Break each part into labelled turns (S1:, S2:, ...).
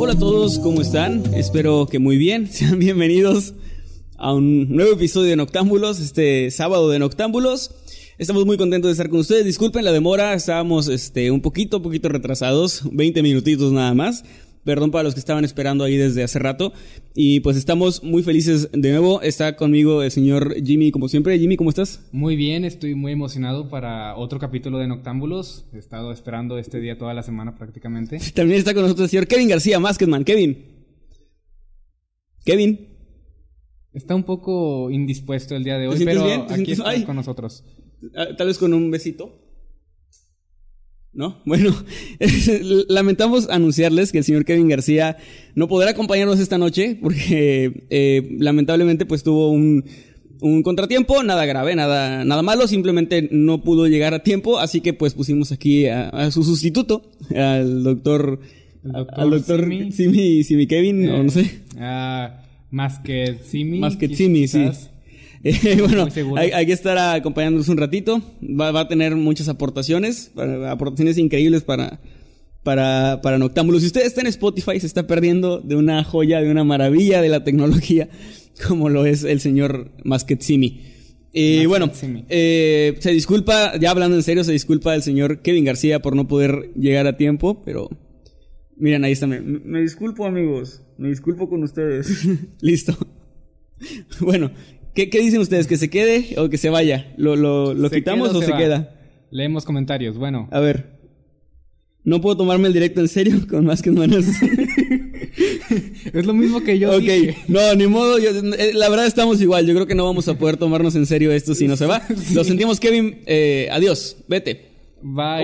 S1: Hola a todos, ¿cómo están? Espero que muy bien. Sean bienvenidos a un nuevo episodio de Noctámbulos, este sábado de Noctámbulos. Estamos muy contentos de estar con ustedes. Disculpen la demora, estábamos este, un poquito, poquito retrasados, 20 minutitos nada más. Perdón para los que estaban esperando ahí desde hace rato. Y pues estamos muy felices de nuevo. Está conmigo el señor Jimmy, como siempre. Jimmy, ¿cómo estás?
S2: Muy bien, estoy muy emocionado para otro capítulo de Noctámbulos. He estado esperando este día toda la semana prácticamente.
S1: También está con nosotros el señor Kevin García, Masketman. Kevin. Kevin.
S2: Está un poco indispuesto el día de
S1: ¿Te
S2: hoy, pero
S1: bien? ¿Te
S2: aquí está
S1: Ay.
S2: con nosotros.
S1: Ah, Tal vez con un besito. ¿No? Bueno, lamentamos anunciarles que el señor Kevin García no podrá acompañarnos esta noche porque eh, lamentablemente pues tuvo un, un contratiempo, nada grave, nada, nada malo, simplemente no pudo llegar a tiempo, así que pues pusimos aquí a, a su sustituto, al doctor, al doctor
S2: Simi.
S1: Simi, Simi Kevin, o no sé.
S2: Ah, más que Simi.
S1: Más que Simi, sí. Eh, bueno, hay, hay que estar acompañándonos un ratito. Va, va a tener muchas aportaciones, para- aportaciones increíbles para, para, para Noctámbulos. Si usted está en Spotify, se está perdiendo de una joya, de una maravilla de la tecnología, como lo es el señor Masketsimi. Y
S2: Masket
S1: bueno, eh, se disculpa, ya hablando en serio, se disculpa el señor Kevin García por no poder llegar a tiempo, pero miren, ahí está. Me, me disculpo, amigos. Me disculpo con ustedes. Listo. Bueno, ¿qué, qué dicen ustedes? ¿Que se quede o que se vaya? ¿Lo, lo, lo
S2: ¿Se
S1: quitamos
S2: queda
S1: o se queda?
S2: Leemos comentarios. Bueno,
S1: A ver. No puedo tomarme el directo en serio con más que manos.
S2: es lo mismo que yo
S1: ok,
S2: dije.
S1: no, ni modo. yo- eh, la verdad estamos igual. Yo creo que no vamos a poder tomarnos en serio esto si no se va. Lo sentimos, Kevin. Eh, adiós. Vete.
S2: Ir...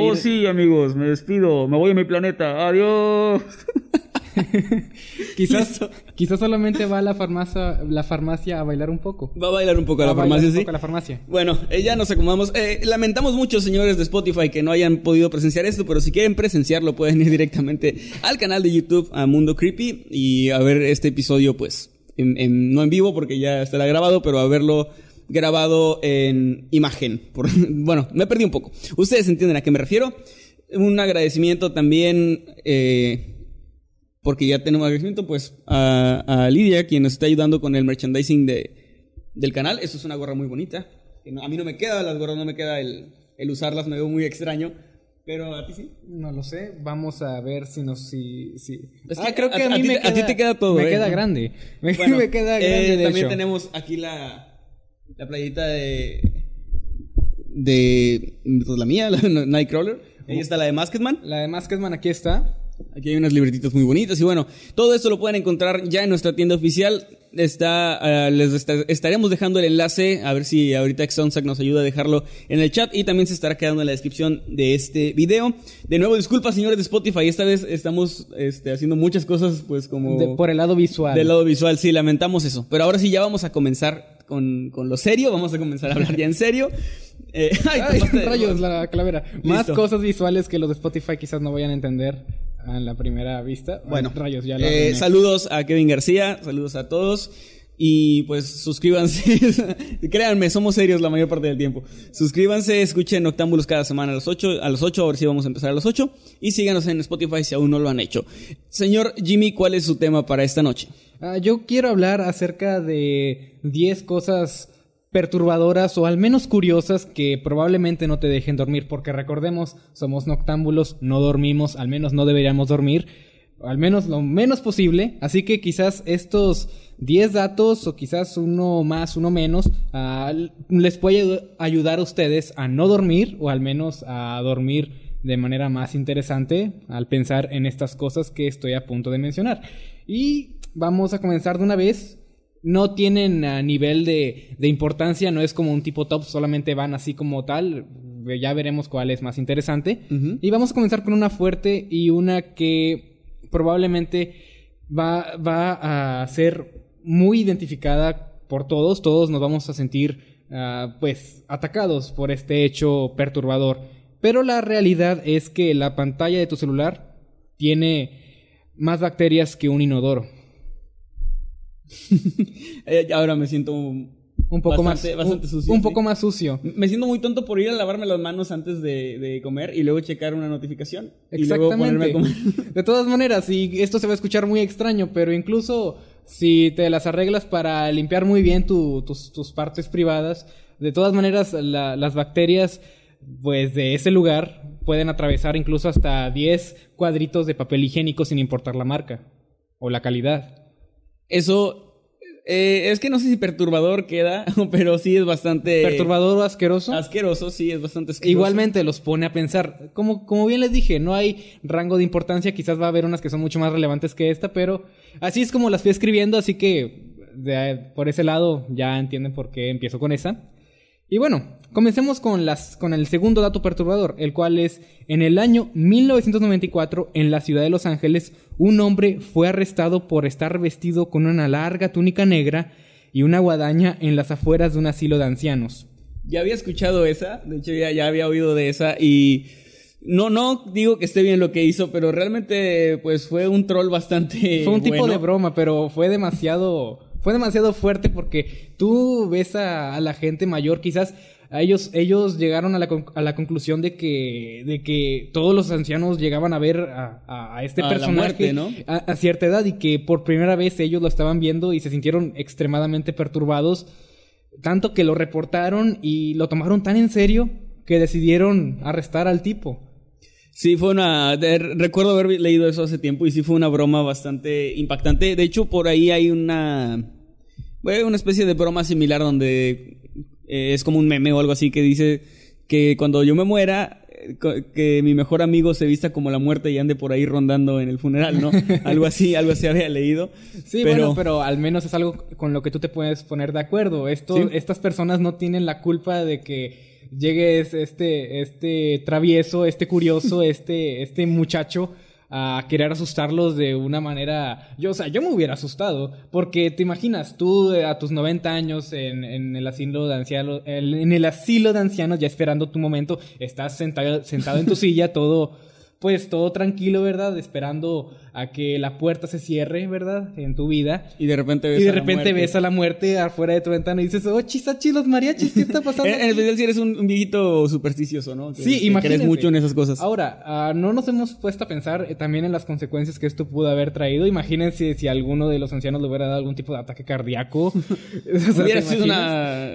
S1: Oh, sí, amigos. Me despido. Me voy a mi planeta. Adiós.
S2: Quizás, quizás solamente va a la farmacia, la farmacia a bailar un poco.
S1: Va a bailar un poco a la farmacia,
S2: un
S1: sí.
S2: poco a la farmacia.
S1: Bueno, eh, ya nos acomodamos. Eh, lamentamos mucho, señores de Spotify, que no hayan podido presenciar esto, pero si quieren presenciarlo, pueden ir directamente al canal de YouTube, a Mundo Creepy, y a ver este episodio, pues, en- en- no en vivo, porque ya estará grabado, pero a verlo grabado en imagen. Por- bueno, me perdí un poco. Ustedes entienden a qué me refiero. Un agradecimiento también, eh, porque ya tenemos agradecimiento, pues, a, a Lidia, quien nos está ayudando con el merchandising de, del canal. Esto es una gorra muy bonita. a mí no me queda, las gorras no me queda el, el usarlas, me veo muy extraño. Pero a ti sí.
S2: No lo sé, vamos a ver si nos si, si...
S1: Es
S2: Ah, creo que
S1: a-
S2: a,
S1: a
S2: mí
S1: ti
S2: me
S1: te-
S2: queda,
S1: a ti te queda todo,
S2: Me
S1: ¿eh?
S2: queda grande. Me,
S1: Bueno,
S2: me queda
S1: eh,
S2: grande de
S1: También
S2: hecho.
S1: tenemos aquí la, la playita de. de. pues la mía, la Nightcrawler. Ahí está la de Masketman.
S2: La de Masketman aquí está.
S1: Aquí hay unas libretitas muy bonitas y bueno, todo esto lo pueden encontrar ya en nuestra tienda oficial. Está, ah, les esta- estaremos dejando el enlace, a ver si ahorita Exonsac nos ayuda a dejarlo en el chat y también se estará quedando en la descripción de este video. De nuevo, disculpas señores de Spotify, esta vez estamos este, haciendo muchas cosas pues como...
S2: De- por el lado visual.
S1: Del lado visual, sí, lamentamos eso. Pero ahora sí, ya vamos a comenzar con, con lo serio. Vamos a comenzar a hablar ya en serio. Eh, ay,
S2: Ay, rayos, la calavera. Más cosas visuales que los de Spotify quizás no vayan a entender a la primera vista.
S1: Bueno,
S2: rayos, ya lo
S1: eh, saludos a Kevin García, saludos a todos. Y pues suscríbanse. Créanme, somos serios la mayor parte del tiempo. Suscríbanse, escuchen Octámbulos cada semana a las 8. A las 8, ahora sí vamos a empezar a las 8. Y síganos en Spotify si aún no lo han hecho. Señor Jimmy, ¿cuál es su tema para esta noche?
S2: Ah, yo quiero hablar acerca de 10 cosas perturbadoras o al menos curiosas que probablemente no te dejen dormir, porque recordemos, somos noctámbulos, no dormimos, al menos no deberíamos dormir. al menos lo menos posible. Así que quizás estos 10 datos o quizás uno más, uno menos, ah, les puede ayudar a ustedes a no dormir o al menos a dormir de manera más interesante al pensar en estas cosas que estoy a punto de mencionar. Y vamos a comenzar de una vez. No tienen a nivel de, de importancia, no es como un tipo top, solamente van así como tal. Ya veremos cuál es más interesante. Y vamos a comenzar con una fuerte y una que probablemente va, va a ser muy identificada por todos. Todos nos vamos a sentir, ah, pues, atacados por este hecho perturbador. Pero la realidad es que la pantalla de tu celular tiene más bacterias que un inodoro.
S1: Eh, ahora me siento un,
S2: poco
S1: bastante,
S2: más
S1: bastante sucio.
S2: Un
S1: ¿sí?
S2: poco más sucio.
S1: Me siento muy tonto por ir a lavarme las manos antes de, de comer y luego checar una notificación. Y luego ponerme a
S2: Exactamente.
S1: comer.
S2: De todas maneras, y esto se va a escuchar muy extraño, pero incluso si te las arreglas para limpiar muy bien tu- tus, tus partes privadas, de todas maneras la- las bacterias pues de ese lugar pueden atravesar incluso hasta 10 cuadritos de papel higiénico sin importar la marca o la calidad.
S1: Eso eh, es que no sé si perturbador queda, pero sí es bastante
S2: Perturbador o asqueroso.
S1: asqueroso, sí, es bastante asqueroso.
S2: Igualmente los pone a pensar. Como, como bien les dije, no hay rango de importancia. Quizás va a haber unas que son mucho más relevantes que esta, pero así es como las fui escribiendo. Así que de- por ese lado ya entienden por qué empiezo con esa. Y bueno, comencemos con, las, con el segundo dato perturbador, el cual es en el año 1994 en la ciudad de Los Ángeles, un hombre fue arrestado por estar vestido con una larga túnica negra y una guadaña en las afueras de un asilo de ancianos.
S1: Ya había escuchado esa, de hecho ya, ya había oído de esa y no, no digo que esté bien lo que hizo, pero realmente pues fue un troll bastante
S2: Fue un tipo
S1: bueno.
S2: de broma, pero fue demasiado, fue demasiado fuerte porque tú ves a, a la gente mayor, quizás a ellos, ellos llegaron a la, a la conclusión de que, de que todos los ancianos llegaban a ver a, a- a este personaje
S1: muerte, ¿no?
S2: a, a cierta edad y que por primera vez ellos lo estaban viendo y se sintieron extremadamente perturbados, tanto que lo reportaron y lo tomaron tan en serio que decidieron arrestar al tipo.
S1: Sí, fue una. de- recuerdo haber leído eso hace tiempo y sí fue una broma bastante impactante. De hecho, por ahí hay una. bueno, una especie de broma similar donde eh, es como un meme o algo así que dice que cuando yo me muera, eh, que mi mejor amigo se vista como la muerte y ande por ahí rondando en el funeral, ¿no? algo así, algo así había leído.
S2: Sí, bueno, pero al menos es algo con lo que tú te puedes poner de acuerdo. Esto,
S1: Sí.
S2: Estas personas no tienen la culpa de que llegue es- este, este travieso, este curioso, este, este muchacho a querer asustarlos de una manera... Yo, o sea, yo me hubiera asustado, porque te imaginas, tú eh, a tus 90 años en, en el asilo de ancianos, en el asilo de ancianos, ya esperando tu momento, estás sentado, sentado en tu silla, todo pues todo tranquilo, ¿verdad? Esperando a que la puerta se cierre, ¿verdad? En tu vida.
S1: Y de repente ves
S2: Y de
S1: a la
S2: repente
S1: muerte.
S2: ves a la muerte afuera de tu ventana y dices, oh, chisachi, los mariachis, ¿qué está pasando?
S1: En, especial si eres un, viejito supersticioso, ¿no? Que,
S2: Sí,
S1: que
S2: imagínate.
S1: crees mucho en esas cosas.
S2: Ahora, ah, no nos hemos puesto a pensar eh, también en las consecuencias que esto pudo haber traído. Imagínense si alguno de los ancianos le hubiera dado algún tipo de ataque cardíaco.
S1: Hubiera
S2: ¿te
S1: sido una,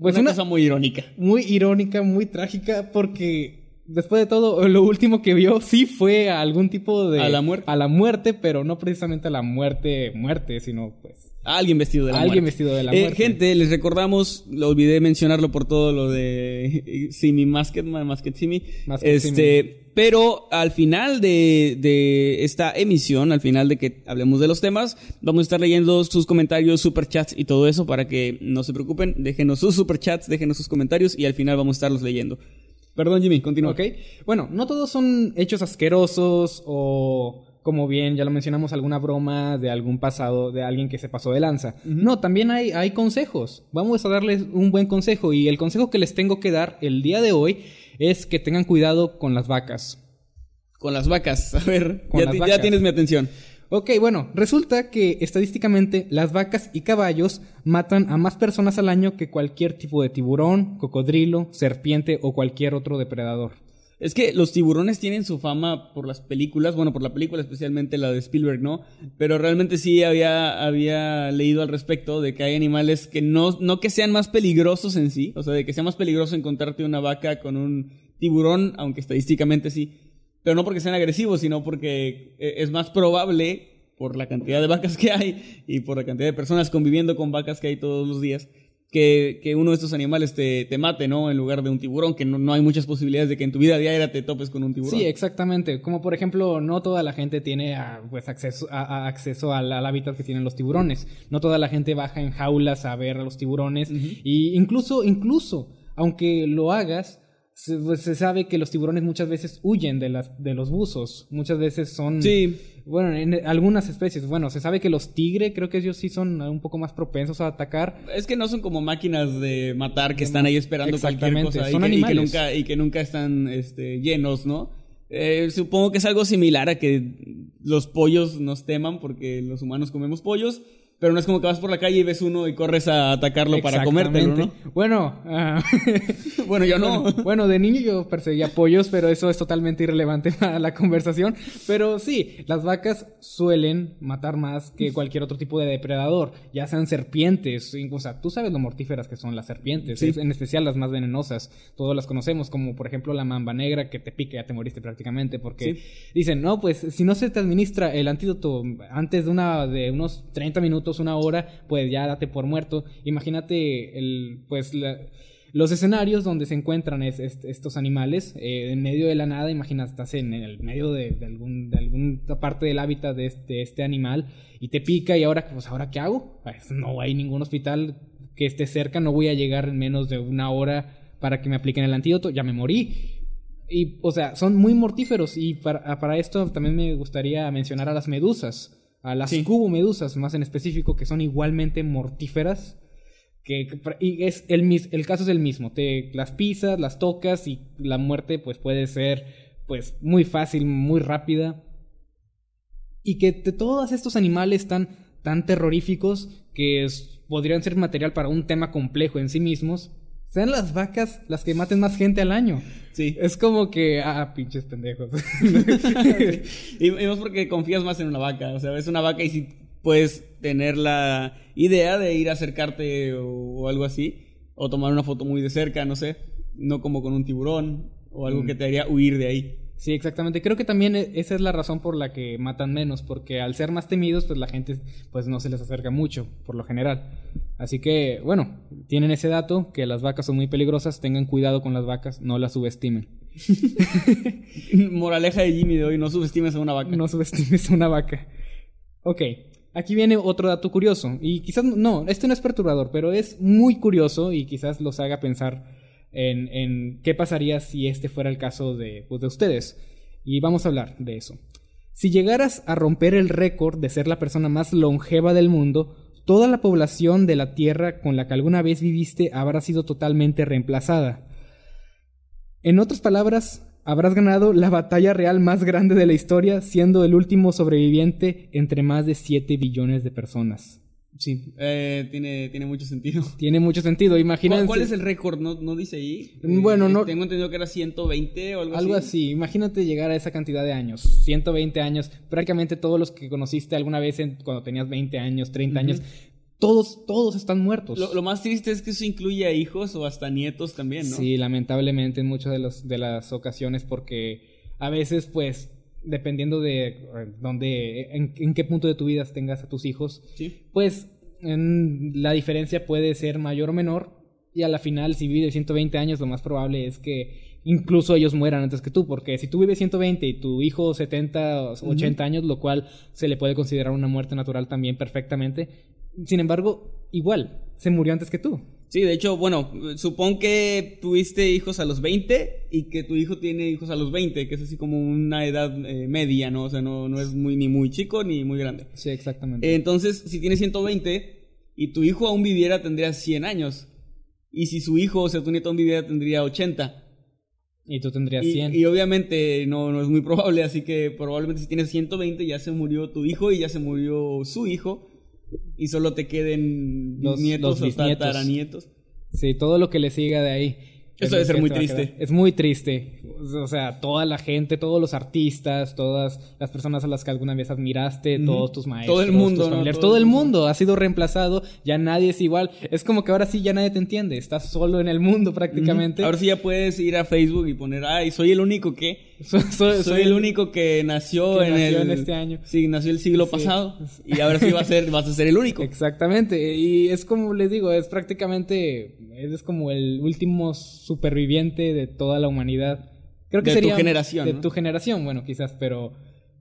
S2: Pues
S1: una
S2: una-
S1: cosa muy irónica.
S2: muy irónica, muy trágica, porque después de todo, lo último que vio sí fue a algún tipo de...
S1: A la muerte.
S2: A la muerte, pero no precisamente a la muerte, muerte, sino pues...
S1: Alguien vestido de la
S2: Alguien
S1: muerte.
S2: vestido de la
S1: Eh,
S2: muerte.
S1: gente, les recordamos, lo olvidé mencionarlo por todo lo de Simi Masket, Masket Simi.
S2: Masket
S1: este, pero al final de, de esta emisión, al final de que hablemos de los temas, vamos a estar leyendo sus comentarios, superchats y todo eso para que no se preocupen. Déjenos sus superchats, déjenos sus comentarios y al final vamos a estarlos leyendo. Perdón, Jimmy, continúa.
S2: Ok. Bueno, no todos son hechos asquerosos o, como bien ya lo mencionamos, alguna broma de algún pasado de alguien que se pasó de lanza. No, también hay, hay consejos. Vamos a darles un buen consejo y el consejo que les tengo que dar el día de hoy es que tengan cuidado con las vacas.
S1: Con las vacas, a ver, ya, tienes mi atención.
S2: Ok, bueno, resulta que estadísticamente las vacas y caballos matan a más personas al año que cualquier tipo de tiburón, cocodrilo, serpiente o cualquier otro depredador.
S1: Es que los tiburones tienen su fama por las películas, bueno, por la película especialmente la de Spielberg, ¿no? Pero realmente sí había, había leído al respecto de que hay animales que no, no que sean más peligrosos en sí, o sea, de que sea más peligroso encontrarte una vaca con un tiburón, aunque estadísticamente sí, Pero no porque sean agresivos, sino porque eh, es más probable, por la cantidad de vacas que hay y por la cantidad de personas conviviendo con vacas que hay todos los días, que, que uno de estos animales te, te, mate, ¿no? En lugar de un tiburón, que no, no, hay muchas posibilidades de que en tu vida diaria te topes con un tiburón.
S2: Sí, exactamente. Como por ejemplo, no toda la gente tiene ah, pues acceso, a, a acceso al, al, hábitat que tienen los tiburones. No toda la gente baja en jaulas a ver a los tiburones. Uh -huh. Y incluso, incluso, aunque lo hagas, se, pues, se, sabe que los tiburones muchas veces huyen de, las, de los buzos. Muchas veces son...
S1: Sí.
S2: Bueno, en algunas especies. Bueno, se sabe que los tigre, creo que ellos sí son un poco más propensos a atacar.
S1: Es que no son como máquinas de matar que están ahí esperando cualquier cosa.
S2: Son
S1: y, que,
S2: animales.
S1: y que nunca, y que nunca están este, llenos, ¿no? Eh, supongo que es algo similar a que los pollos nos teman porque los humanos comemos pollos. Pero no es como que vas por la calle y ves uno y corres a atacarlo para comértelo, ¿no?
S2: Bueno, uh,
S1: bueno, yo no.
S2: Bueno, bueno, de niño yo perseguía pollos, pero eso es totalmente irrelevante para la conversación. Pero sí, las vacas suelen matar más que cualquier otro tipo de depredador, ya sean serpientes, o sea, tú sabes lo mortíferas que son las serpientes,
S1: Sí.
S2: en especial las más venenosas. Todos las conocemos, como por ejemplo la mamba negra que te pica, ya te moriste prácticamente, porque
S1: Sí.
S2: dicen, no, pues si no se te administra el antídoto antes de una de unos 30 minutos, una hora, pues ya date por muerto. Imagínate el, pues los escenarios donde se encuentran es- es- estos animales eh, en medio de la nada. Imagina, estás en el medio de, algún, alguna parte del hábitat de este, este animal y te pica y ahora, pues ahora qué hago? Pues, no hay ningún hospital que esté cerca, no voy a llegar en menos de una hora para que me apliquen el antídoto, ya me morí. Y, o sea, son muy mortíferos. Y para esto también me gustaría mencionar a las medusas. A las
S1: Sí.
S2: cubomedusas, más en específico, que son igualmente mortíferas. Que, y es el, el caso es el mismo. Te las pisas, las tocas y la muerte pues puede ser pues muy fácil, muy rápida. Y que de todos estos animales tan, tan terroríficos que es- podrían ser material para un tema complejo en sí mismos, sean las vacas las que maten más gente al año.
S1: Sí.
S2: Es como que, ah, pinches pendejos.
S1: Y, y más porque confías más en una vaca. O sea, ves una vaca y si puedes tener la idea de ir a acercarte o, o algo así. O tomar una foto muy de cerca, no sé. No como con un tiburón o algo
S2: Mm.
S1: que te haría huir de ahí.
S2: Sí, exactamente. Creo que también e- esa es la razón por la que matan menos, porque al ser más temidos, pues la gente pues no se les acerca mucho, por lo general. Así que, bueno, tienen ese dato, que las vacas son muy peligrosas, tengan cuidado con las vacas, no las subestimen.
S1: Moraleja de Jimmy de hoy, no subestimes a una vaca.
S2: No subestimes a una vaca. Ok, aquí viene otro dato curioso, y quizás no, este no es perturbador, pero es muy curioso y quizás los haga pensar en, qué pasaría si este fuera el caso de, pues, de ustedes. Y vamos a hablar de eso. Si llegaras a romper el récord de ser la persona más longeva del mundo, toda la población de la Tierra con la que alguna vez viviste habrá sido totalmente reemplazada. En otras palabras, habrás ganado la batalla real más grande de la historia, siendo el último sobreviviente entre más de 7 billones de personas.
S1: Sí, eh, tiene, tiene mucho sentido.
S2: Tiene mucho sentido, imagínense.
S1: ¿Cuál, cuál es el récord? ¿No, no dice ahí?
S2: Bueno,
S1: Eh,
S2: no-
S1: Tengo entendido que era 120 o algo,
S2: Algo así, imagínate llegar a esa cantidad de años, 120 años, prácticamente todos los que conociste alguna vez en- cuando tenías 20 años, 30 años, todos, todos están muertos.
S1: Lo, lo más triste es que eso incluye a hijos o hasta nietos también, ¿no?
S2: Sí, lamentablemente en muchas de, los, de las ocasiones porque a veces pues dependiendo de eh, dónde, en, en qué punto de tu vida tengas a tus hijos,
S1: Sí.
S2: pues en- la diferencia puede ser mayor o menor y a la final si vives 120 años lo más probable es que incluso ellos mueran antes que tú porque si tú vives 120 y tu hijo 70 o 80 años lo cual se le puede considerar una muerte natural también perfectamente sin embargo igual se murió antes que tú
S1: Sí, de hecho, bueno, supón que tuviste hijos a los 20 y que tu hijo tiene hijos a los 20, que es así como una edad eh, media, ¿no? O sea, no, no es muy, ni muy chico ni muy grande.
S2: sí exactamente
S1: Entonces, si tienes 120 y tu hijo aún viviera, tendría 100 años. Y si su hijo, o sea, tu nieto aún viviera, tendría 80.
S2: y tú tendrías
S1: Y,
S2: 100
S1: y obviamente no, no es muy probable, así que probablemente si tienes 120 ya se murió tu hijo y ya se murió su hijo. Y solo te queden
S2: Los-
S1: nietos
S2: los
S1: o tataranietos.
S2: Sí, todo lo que le siga de ahí.
S1: Eso debe ser muy triste.
S2: Es muy triste. O sea, toda la gente, todos los artistas, todas las personas a las que alguna vez admiraste, todos tus maestros,
S1: Todo el mundo,
S2: tus
S1: ¿no?
S2: familiares,
S1: Todo
S2: todo,
S1: el mundo.
S2: ha sido reemplazado. Ya nadie es igual. Es como que ahora sí ya nadie te entiende. Estás solo en el mundo prácticamente.
S1: Ahora sí ya puedes ir a Facebook y poner, ay, soy el único que...
S2: soy, soy-
S1: Soy el único que nació
S2: que
S1: en
S2: nació
S1: el...
S2: en este año.
S1: Sí, nació el siglo
S2: Sí.
S1: pasado. Y ahora sí va a ser, vas a ser el único.
S2: Exactamente, y es como les digo, es prácticamente, es como el último superviviente de toda la humanidad. Creo que
S1: De tu
S2: sería
S1: generación,
S2: De
S1: ¿no?
S2: tu generación, bueno, quizás, pero,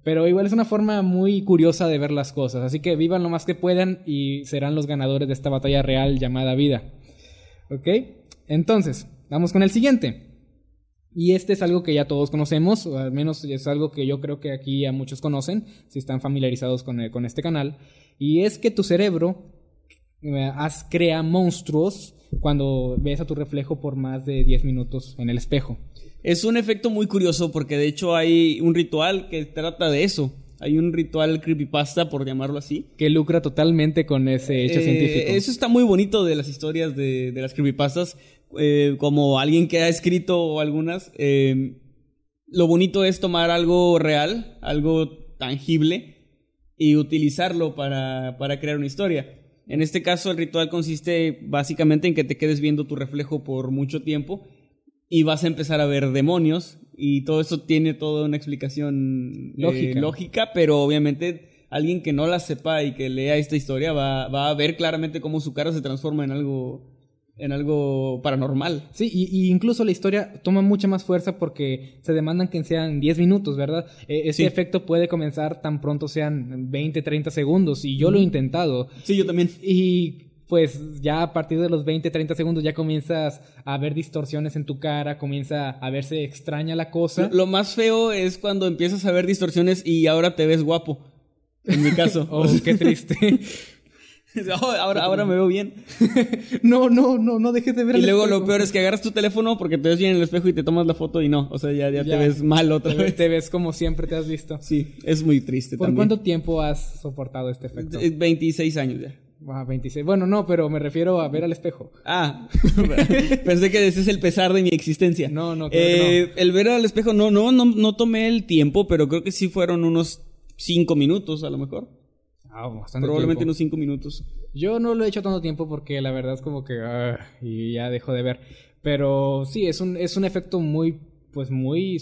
S2: pero igual es una forma muy curiosa de ver las cosas. Así que vivan lo más que puedan y serán los ganadores de esta batalla real llamada vida. ¿Ok? Entonces, vamos con el siguiente. Y este es algo que ya todos conocemos, o al menos es algo que yo creo que aquí ya muchos conocen, si están familiarizados con, eh, con este canal. Y es que tu cerebro eh, crea monstruos cuando ves a tu reflejo por más de 10 minutos en el espejo.
S1: Es un efecto muy curioso porque de hecho hay un ritual que trata de eso. Hay un ritual creepypasta, por llamarlo así.
S2: Que lucra totalmente con ese hecho
S1: Eh,
S2: científico.
S1: Eso está muy bonito de las historias de, de las creepypastas. Eh, como alguien que ha escrito algunas, eh, lo bonito es tomar algo real, algo tangible, y utilizarlo para, para crear una historia. En este caso, el ritual consiste básicamente en que te quedes viendo tu reflejo por mucho tiempo y vas a empezar a ver demonios y todo eso tiene toda una explicación eh,
S2: Lógica.
S1: lógica, pero obviamente alguien que no la sepa y que lea esta historia va, va a ver claramente cómo su cara se transforma en algo en algo paranormal.
S2: Sí, y, y incluso la historia toma mucha más fuerza porque se demandan que sean 10 minutos, ¿verdad? Este
S1: Sí.
S2: efecto puede comenzar tan pronto sean 20, 30 segundos y yo lo he intentado.
S1: Sí, yo también.
S2: Y pues ya a partir de los 20, 30 segundos ya comienzas a ver distorsiones en tu cara, comienza a verse extraña la cosa.
S1: Lo, lo más feo es cuando empiezas a ver distorsiones y ahora te ves guapo. En mi caso.
S2: Oh, qué triste.
S1: Ahora, ahora me veo bien.
S2: no, no, no, no dejes de ver
S1: Y
S2: el
S1: luego lo peor es que agarras tu teléfono porque te ves bien en el espejo y te tomas la foto y no. O sea, ya, ya,
S2: Ya.
S1: te ves mal otra
S2: Te ves-
S1: vez.
S2: Te ves como siempre te has visto.
S1: Sí, es muy triste
S2: ¿Por
S1: también.
S2: cuánto tiempo has soportado este efecto?
S1: Eh, 26 años ya.
S2: Ah, 26. Bueno, no, pero me refiero a ver al espejo.
S1: Ah, pensé que ese es el pesar de mi existencia.
S2: No, no, creo que
S1: Eh, El ver al espejo, no, no, no, no tomé el tiempo, pero creo que sí fueron unos 5 minutos a lo mejor.
S2: Ah, bastante
S1: Probablemente
S2: tiempo.
S1: unos 5 minutos.
S2: Yo no lo he hecho tanto tiempo porque la verdad es como que ah, y ya dejo de ver. Pero sí, es un, es un efecto muy, pues muy,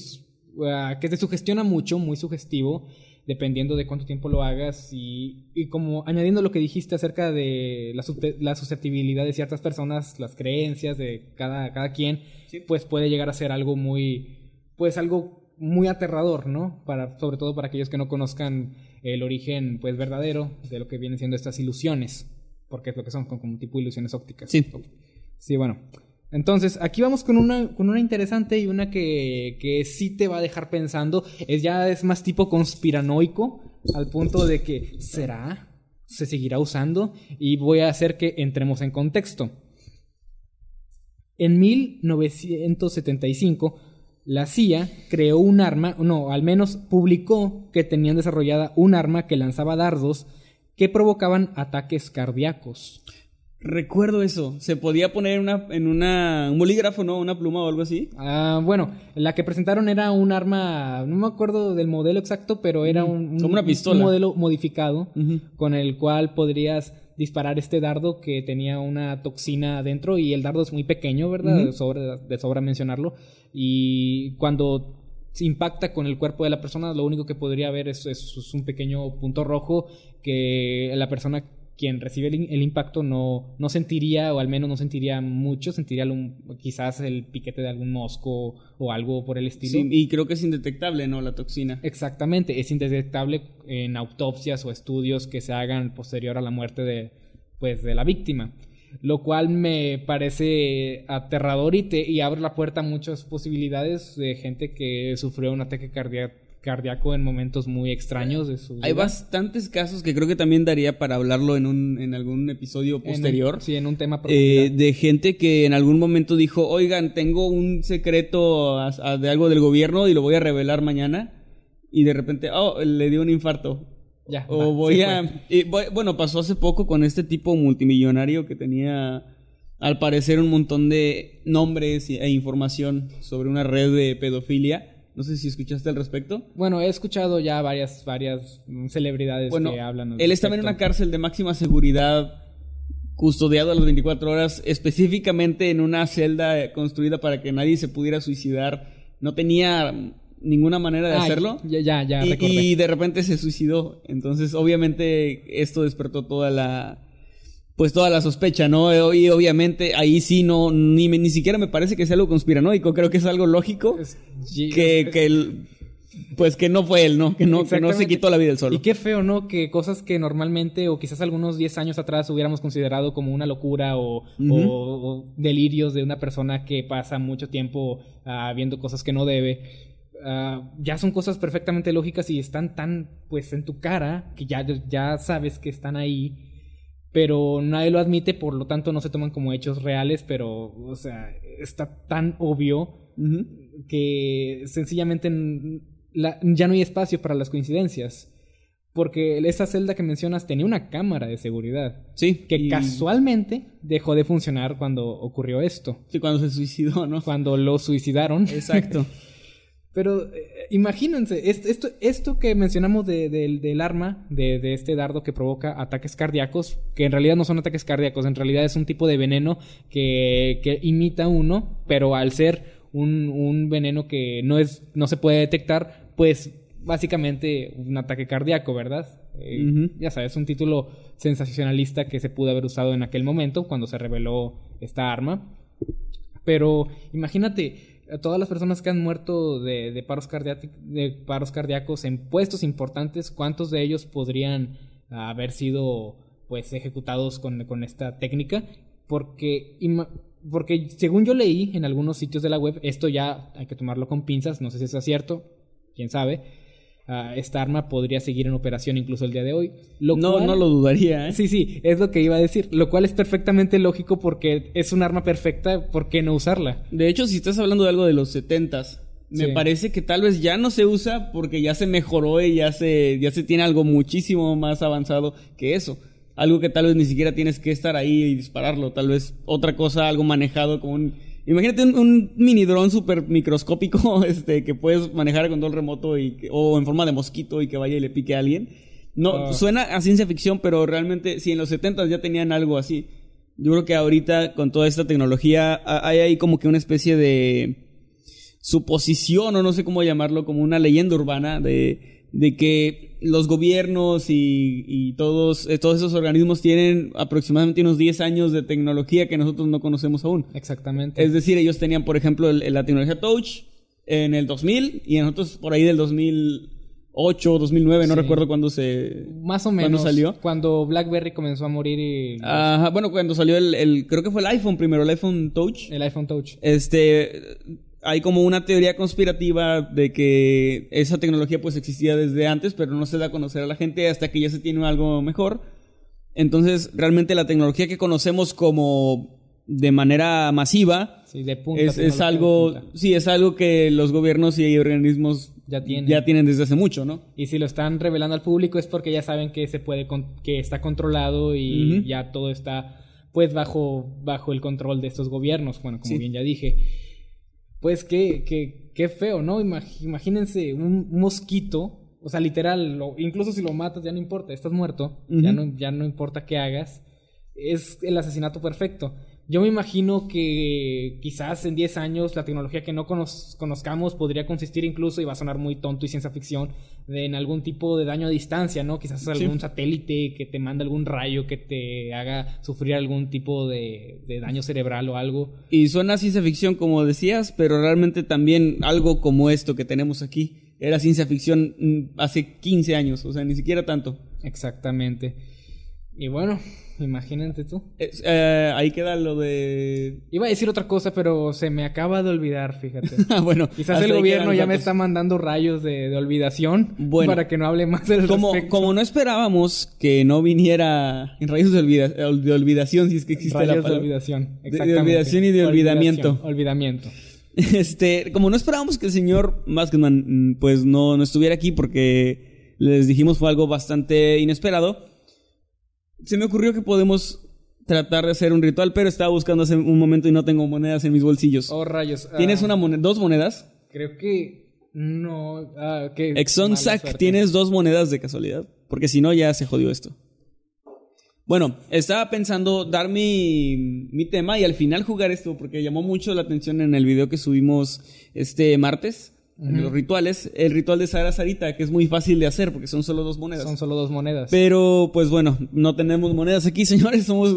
S2: ah, que te sugestiona mucho, muy sugestivo, dependiendo de cuánto tiempo lo hagas y, y como añadiendo lo que dijiste acerca de la, la susceptibilidad de ciertas personas, las creencias de cada, cada quien, pues puede llegar a ser algo muy, pues algo muy aterrador, ¿no? Para, sobre todo para aquellos que no conozcan el origen, pues verdadero de lo que vienen siendo estas ilusiones, porque es lo que son, como, como tipo ilusiones ópticas.
S1: Sí.
S2: Sí, bueno. Entonces, aquí vamos con una, con una interesante y una que, que sí te va a dejar pensando. Es ya es más tipo conspiranoico, al punto de que, ¿será? ¿Se seguirá usando? Y voy a hacer que entremos en contexto. En 1975, la CIA creó un arma, no, al menos publicó que tenían desarrollada un arma que lanzaba dardos que provocaban ataques cardíacos.
S1: Recuerdo eso. Se podía poner en una, en una, un bolígrafo, ¿no? Una pluma o algo así.
S2: Ah, bueno, la que presentaron era un arma, no me acuerdo del modelo exacto, pero era un, un-
S1: Como una pistola.
S2: un modelo modificado con el cual podrías disparar este dardo que tenía una toxina adentro y el dardo es muy pequeño, ¿verdad? De, sobra, de sobra mencionarlo. Y cuando impacta con el cuerpo de la persona, lo único que podría haber es, es- es un pequeño punto rojo que la persona quien recibe el, el impacto no, no sentiría, o al menos no sentiría mucho, sentiría algún- quizás el piquete de algún mosco o algo por el estilo.
S1: Sí, y creo que es indetectable, ¿no? La toxina.
S2: Exactamente, es indetectable en autopsias o estudios que se hagan posterior a la muerte de, pues, de la víctima. Lo cual me parece aterrador y, te, y abre la puerta a muchas posibilidades de gente que sufrió un ataque cardia- cardíaco en momentos muy extraños de su vida.
S1: Hay bastantes casos que creo que también daría para hablarlo en, un, en algún episodio
S2: En un-
S1: posterior.
S2: sí, en un tema
S1: Eh, de gente que en algún momento dijo, oigan, tengo un secreto a- a- de algo del gobierno y lo voy a revelar mañana. Y de repente, oh, le dio un infarto.
S2: Ya,
S1: O
S2: va,
S1: voy a... voy- bueno, pasó hace poco con este tipo multimillonario que tenía al parecer un montón de nombres e información sobre una red de pedofilia. No sé si escuchaste al respecto.
S2: Bueno, he escuchado ya varias, varias celebridades
S1: Bueno,
S2: que hablan. al
S1: él estaba en una cárcel de máxima seguridad, custodiado a las 24 horas, específicamente en una celda construida para que nadie se pudiera suicidar. No tenía ninguna manera de
S2: Ay,
S1: hacerlo.
S2: Ya, ya, ya
S1: y,
S2: recordé.
S1: y de repente se suicidó. Entonces, obviamente, esto despertó toda la. Pues toda la sospecha, ¿no? Y obviamente ahí sí no, ni, me- ni siquiera me parece que sea algo conspiranoico, creo que es algo lógico.
S2: Es-
S1: que, que el- pues que no fue él, ¿no? Que no, que no se quitó la vida él solo.
S2: Y qué feo, ¿no? Que cosas que normalmente o quizás algunos 10 años atrás hubiéramos considerado como una locura o, o- o delirios de una persona que pasa mucho tiempo ah, viendo cosas que no debe. ah, ya son cosas perfectamente lógicas y están tan pues en tu cara que ya, ya sabes que están ahí. Pero nadie lo admite, por lo tanto no se toman como hechos reales, pero, o sea, está tan obvio que sencillamente la- ya no hay espacio para las coincidencias. Porque esa celda que mencionas tenía una cámara de seguridad
S1: Sí.
S2: que
S1: y-
S2: casualmente dejó de funcionar cuando ocurrió esto,
S1: Sí, cuando se suicidó, ¿no?
S2: cuando lo suicidaron.
S1: Exacto.
S2: Pero eh, imagínense, est- esto, esto que mencionamos de- del- del arma, de, de este dardo que provoca ataques cardíacos, que en realidad no son ataques cardíacos, en realidad es un tipo de veneno que, que imita uno, pero al ser un, un veneno que no, es, no se puede detectar, pues básicamente un ataque cardíaco, ¿verdad? Eh. Ya sabes, un título sensacionalista que se pudo haber usado en aquel momento cuando se reveló esta arma. Pero imagínate, todas las personas que han muerto de, paros, de paros cardíacos en puestos importantes, ¿cuántos de ellos podrían haber sido pues ejecutados con, con esta técnica? Porque, porque según yo leí en algunos sitios de la web, esto ya hay que tomarlo con pinzas, no sé si es cierto, quién sabe. Esta arma podría seguir en operación incluso el día de hoy. Lo
S1: No,
S2: cual-
S1: no lo dudaría, ¿eh?
S2: Sí, sí, es lo que iba a decir. Lo cual es perfectamente lógico porque es un arma perfecta, ¿por qué no usarla?
S1: De hecho, si estás hablando de algo de los setentas, me
S2: Sí.
S1: parece que tal vez ya no se usa porque ya se mejoró y ya se, ya se tiene algo muchísimo más avanzado que eso. Algo que tal vez ni siquiera tienes que estar ahí y dispararlo. Tal vez otra cosa, algo manejado como un... Imagínate un, un mini dron súper microscópico este, que puedes manejar a control remoto y que- o en forma de mosquito y que vaya y le pique a alguien. No,
S2: Ah.
S1: suena a ciencia ficción, pero realmente si en los 70 ya tenían algo así. Yo creo que ahorita con toda esta tecnología hay ahí como que una especie de suposición o no sé cómo llamarlo, como una leyenda urbana de, de que los gobiernos y, y todos, eh, todos esos organismos tienen aproximadamente unos 10 años de tecnología que nosotros no conocemos aún.
S2: Exactamente.
S1: Es decir, ellos tenían, por ejemplo, el- la tecnología Touch en el 2000 y nosotros por ahí del 2008 o 2009, no
S2: Sí.
S1: recuerdo cuándo se...
S2: Más o
S1: ¿Cuándo
S2: menos.
S1: salió?
S2: Cuando BlackBerry comenzó a morir y
S1: Ajá, bueno, cuando salió el, el- creo que fue el iPhone primero, el iPhone Touch.
S2: el iPhone Touch.
S1: Este, hay como una teoría conspirativa de que esa tecnología pues existía desde antes, pero no se da a conocer a la gente hasta que ya se tiene algo mejor. Entonces, realmente la tecnología que conocemos como de manera masiva
S2: Sí, de punta.
S1: es, es
S2: tecnología de
S1: algo, sí, es algo que los gobiernos y organismos
S2: Ya tienen.
S1: ya tienen desde hace mucho, ¿no?
S2: Y si lo están revelando al público es porque ya saben que se puede con- que está controlado y ya todo está pues bajo bajo el control de estos gobiernos, bueno, como
S1: Sí.
S2: bien ya dije. Pues qué, qué, qué feo, ¿no? Imag- imagínense un mosquito, o sea, literal, lo- incluso si lo matas ya no importa, estás muerto, ya, no, ya no importa qué hagas, es el asesinato perfecto. Yo me imagino que quizás en 10 años la tecnología que no conoz- conozcamos podría consistir incluso, y va a sonar muy tonto y ciencia ficción, de, en algún tipo de daño a distancia, ¿no? Quizás algún satélite que te manda algún rayo que te haga sufrir algún tipo de, de daño cerebral o algo.
S1: Y suena a ciencia ficción como decías, pero realmente también algo como esto que tenemos aquí era ciencia ficción mm, hace 15 años, o sea, ni siquiera tanto.
S2: Exactamente. Y bueno, imagínate tú.
S1: Eh, ahí queda lo de...
S2: Iba a decir otra cosa, pero se me acaba de olvidar, fíjate.
S1: Ah, bueno,
S2: Quizás el gobierno ya me está mandando rayos de, de olvidación
S1: Bueno.
S2: para que no hable más del
S1: Como,
S2: respecto.
S1: como no esperábamos que no viniera en rayos de, olvida- de olvidación, si es que existe la
S2: rayos de
S1: palabra.
S2: olvidación.
S1: de
S2: Exactamente.
S1: olvidación y de olvidamiento.
S2: Olvidamiento.
S1: Este, como no esperábamos que el señor Maskman mm, pues no, no estuviera aquí porque les dijimos fue algo bastante inesperado, se me ocurrió que podemos tratar de hacer un ritual, pero estaba buscando hace un momento y no tengo monedas en mis bolsillos.
S2: Oh, rayos.
S1: ¿Tienes
S2: Ah,
S1: una moneda, dos monedas?
S2: Creo que no. Ah,
S1: Exxon
S2: suerte.
S1: ¿tienes dos monedas de casualidad? Porque si no, ya se jodió esto. Bueno, estaba pensando dar mi, mi tema y al final jugar esto porque llamó mucho la atención en el video que subimos este martes. Los rituales. El ritual de Sara Sarita, que es muy fácil de hacer porque son solo dos monedas.
S2: Son solo dos monedas.
S1: Pero, pues bueno, no tenemos monedas aquí, señores. Somos,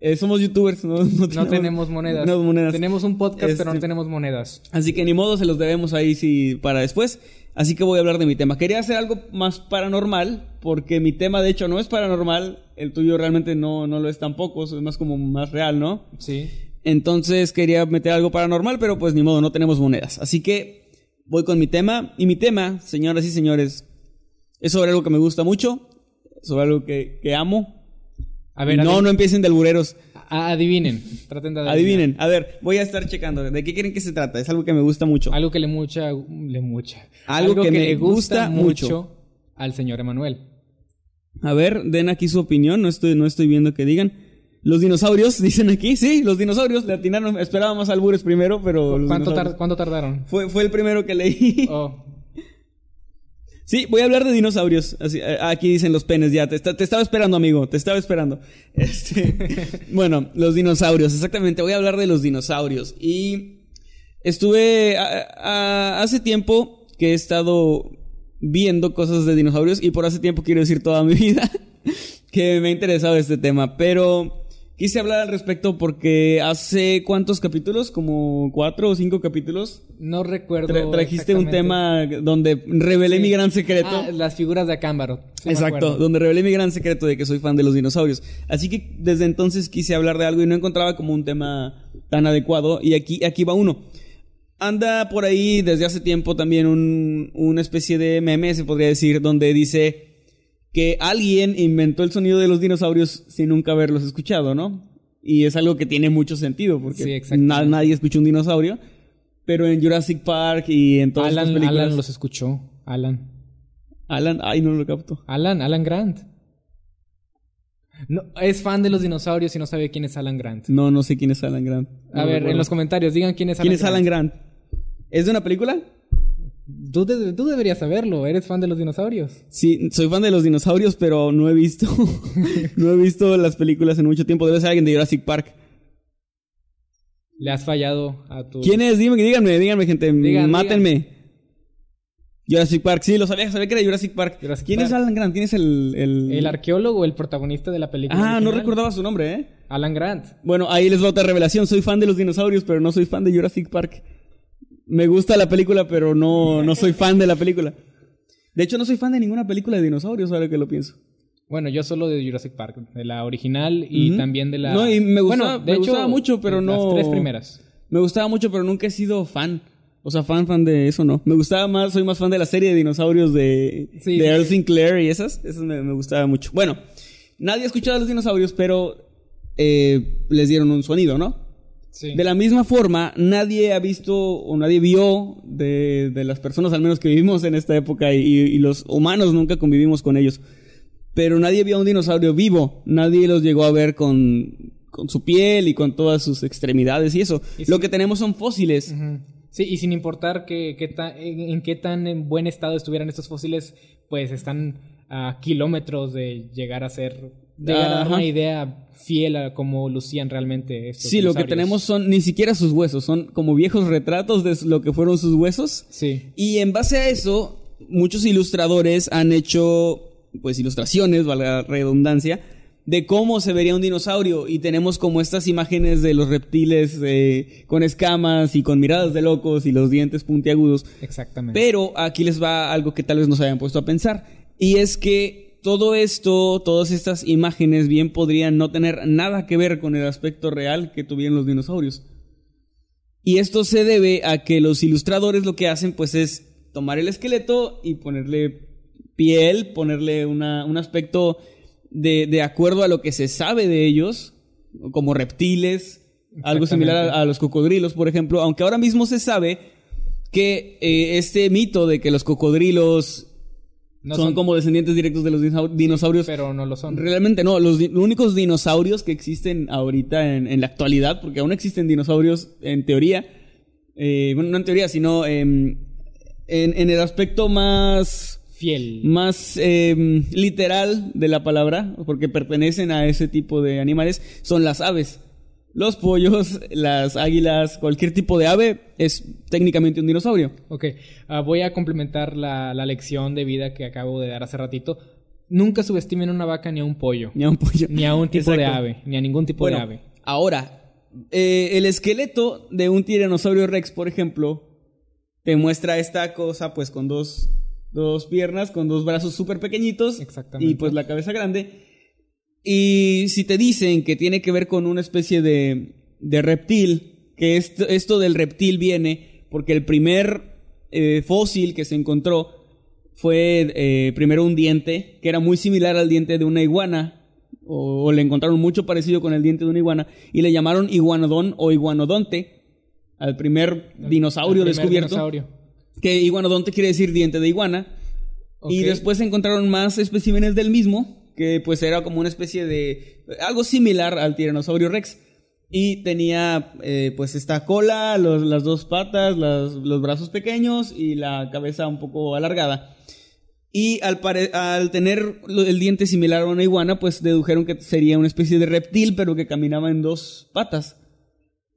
S1: eh, somos youtubers. No, no
S2: no tenemos monedas.
S1: no monedas.
S2: Tenemos un podcast, pero no
S1: Este-
S2: tenemos monedas.
S1: Así que ni modo, se los debemos ahí sí, para después. Así que voy a hablar de mi tema. Quería hacer algo más paranormal, porque mi tema de hecho no es paranormal. El tuyo realmente no, no lo es tampoco, es más como más real, ¿no?
S2: Sí.
S1: Entonces quería meter algo paranormal, pero pues ni modo, no tenemos monedas. Así que voy con mi tema. Y mi tema, señoras y señores, es sobre algo que me gusta mucho, sobre algo que, que amo.
S2: A ver,
S1: no, no empiecen de albureros.
S2: a- adivinen. Traten de adivinar.
S1: Adivinen. A ver, voy a estar checando. ¿De qué creen que se trata? Es algo que me gusta mucho.
S2: Algo que le mucha, le mucha.
S1: Algo que me
S2: le
S1: gusta
S2: gusta
S1: mucho.
S2: mucho al señor Emanuel.
S1: A ver, den aquí su opinión, no estoy, no estoy viendo que digan. Los dinosaurios, dicen aquí, sí, los dinosaurios, le atinaron, esperábamos albures primero, pero... los
S2: ¿Cuánto, tar- ¿Cuánto tardaron?
S1: Fue, fue el primero que leí.
S2: Oh,
S1: Sí, voy a hablar de dinosaurios. Así, eh, aquí dicen los penes, ya, te, está- te estaba esperando, amigo, te estaba esperando. Este, bueno, los dinosaurios, exactamente, voy a hablar de los dinosaurios. Y estuve, a- a- hace tiempo que he estado viendo cosas de dinosaurios y por hace tiempo quiero decir toda mi vida que me ha interesado este tema, pero quise hablar al respecto porque hace cuántos capítulos, como cuatro o cinco capítulos,
S2: no recuerdo.
S1: tra- trajiste un tema donde revelé
S2: Sí.
S1: mi gran secreto.
S2: Ah, las figuras de Acámbaro. Sí
S1: Exacto, donde revelé mi gran secreto de que soy fan de los dinosaurios. Así que desde entonces quise hablar de algo y no encontraba como un tema tan adecuado. Y aquí, aquí va uno. Anda por ahí desde hace tiempo también un, una especie de meme, se podría decir, donde dice que alguien inventó el sonido de los dinosaurios sin nunca haberlos escuchado, ¿no? Y es algo que tiene mucho sentido, porque
S2: Sí, exactamente.
S1: na- nadie escucha un dinosaurio. Pero en Jurassic Park y en todas
S2: Alan,
S1: películas...
S2: Alan los escuchó. Alan.
S1: Alan, ay, no lo capto.
S2: Alan, Alan Grant. No, es fan de los dinosaurios y no sabe quién es Alan Grant.
S1: No, no sé quién es Alan Grant.
S2: A ver,
S1: recuerdo.
S2: en los comentarios, digan quién es Alan
S1: ¿Quién es
S2: Grant.
S1: Alan Grant? ¿Es de una película?
S2: Tú, de- tú deberías saberlo, eres fan de los dinosaurios.
S1: Sí, soy fan de los dinosaurios, pero no he visto no he visto las películas en mucho tiempo. Debe ser alguien de Jurassic Park.
S2: Le has fallado a tu...
S1: ¿Quién es? Dime, díganme, díganme, gente.
S2: Digan,
S1: Mátenme. Jurassic Park, sí, lo sabía, sabía que era Jurassic Park.
S2: Jurassic
S1: ¿Quién es. Alan Grant? ¿Quién es el, el...
S2: El arqueólogo, el protagonista de la película.
S1: Ah, no recordaba su nombre, ¿eh?
S2: Alan Grant.
S1: Bueno, ahí les va otra revelación. Soy fan de los dinosaurios, pero no soy fan de Jurassic Park. Me gusta la película, pero no, no soy fan de la película. De hecho, no soy fan de ninguna película de dinosaurios, ahora que lo pienso.
S2: Bueno, yo solo de Jurassic Park, de la original y también de la...
S1: No, y me gustaba-
S2: bueno,
S1: me gustaba mucho, pero
S2: de
S1: no-
S2: Las tres primeras.
S1: Me gustaba mucho, pero nunca he sido fan. O sea, fan, fan de eso, no. Me gustaba más, soy más fan de la serie de dinosaurios de,
S2: Sí,
S1: de Earl
S2: sí.
S1: Sinclair y esas. Esas me, me gustaba mucho. Bueno, nadie ha escuchado a los dinosaurios, pero eh, les dieron un sonido, ¿no?
S2: Sí.
S1: De la misma forma, nadie ha visto o nadie vio de, de las personas, al menos que vivimos en esta época, y, y los humanos nunca convivimos con ellos. Pero nadie vio a un dinosaurio vivo. Nadie los llegó a ver con, con su piel y con todas sus extremidades y eso.
S2: Y
S1: Lo que tenemos son fósiles.
S2: Sí, y sin importar que, que ta- en, en qué tan en buen estado estuvieran estos fósiles, pues están a kilómetros de llegar a ser... De dar una idea fiel a cómo lucían realmente estos
S1: Sí, lo que tenemos son ni siquiera sus huesos, son como viejos retratos de lo que fueron sus huesos.
S2: Sí.
S1: Y en base a eso, muchos ilustradores han hecho, pues, ilustraciones, valga la redundancia, de cómo se vería un dinosaurio. Y tenemos como estas imágenes de los reptiles eh, con escamas y con miradas de locos y los dientes puntiagudos.
S2: Exactamente.
S1: Pero aquí les va algo que tal vez no se hayan puesto a pensar. Y es que todo esto, todas estas imágenes bien podrían no tener nada que ver con el aspecto real que tuvieron los dinosaurios. Y esto se debe a que los ilustradores lo que hacen pues es tomar el esqueleto y ponerle piel, ponerle una- un aspecto de, de acuerdo a lo que se sabe de ellos, como reptiles, algo similar a los cocodrilos, por ejemplo, aunque ahora mismo se sabe que eh, este mito de que los cocodrilos
S2: No
S1: son,
S2: son-
S1: como descendientes directos de los dinosau- dinosaurios.
S2: Pero no lo son.
S1: Realmente no, los, los únicos dinosaurios que existen ahorita en, en la actualidad, porque aún existen dinosaurios en teoría, eh, bueno, no en teoría, sino em, en, en el aspecto más,
S2: Fiel.
S1: más em, literal de la palabra, porque pertenecen a ese tipo de animales, son las aves. Los pollos, las águilas, cualquier tipo de ave es técnicamente un dinosaurio.
S2: Ok, ah, voy a complementar la, la lección de vida que acabo de dar hace ratito. Nunca subestimen a una vaca ni a un pollo.
S1: Ni a un pollo.
S2: Ni a un tipo de ave. Ni a ningún tipo
S1: Bueno,
S2: de ave.
S1: ahora, eh, el esqueleto de un tiranosaurio rex, por ejemplo, te muestra esta cosa, pues con dos, dos piernas, con dos brazos súper pequeñitos
S2: Exactamente.
S1: y pues la cabeza grande. Y si te dicen que tiene que ver con una especie de, de reptil, que esto, esto del reptil viene porque el primer eh, fósil que se encontró fue eh, primero un diente que era muy similar al diente de una iguana, o, o le encontraron mucho parecido con el diente de una iguana, y le llamaron iguanodón o iguanodonte al primer dinosaurio
S2: El primer
S1: descubierto.
S2: dinosaurio.
S1: Que iguanodonte quiere decir diente de iguana. Y después encontraron más especímenes del mismo, que pues era como una especie de... algo similar al tiranosaurio rex. Y tenía eh, pues esta cola, los- las dos patas, las- los brazos pequeños y la cabeza un poco alargada. Y al, tener el diente similar a una iguana, pues dedujeron que sería una especie de reptil, pero que caminaba en dos patas.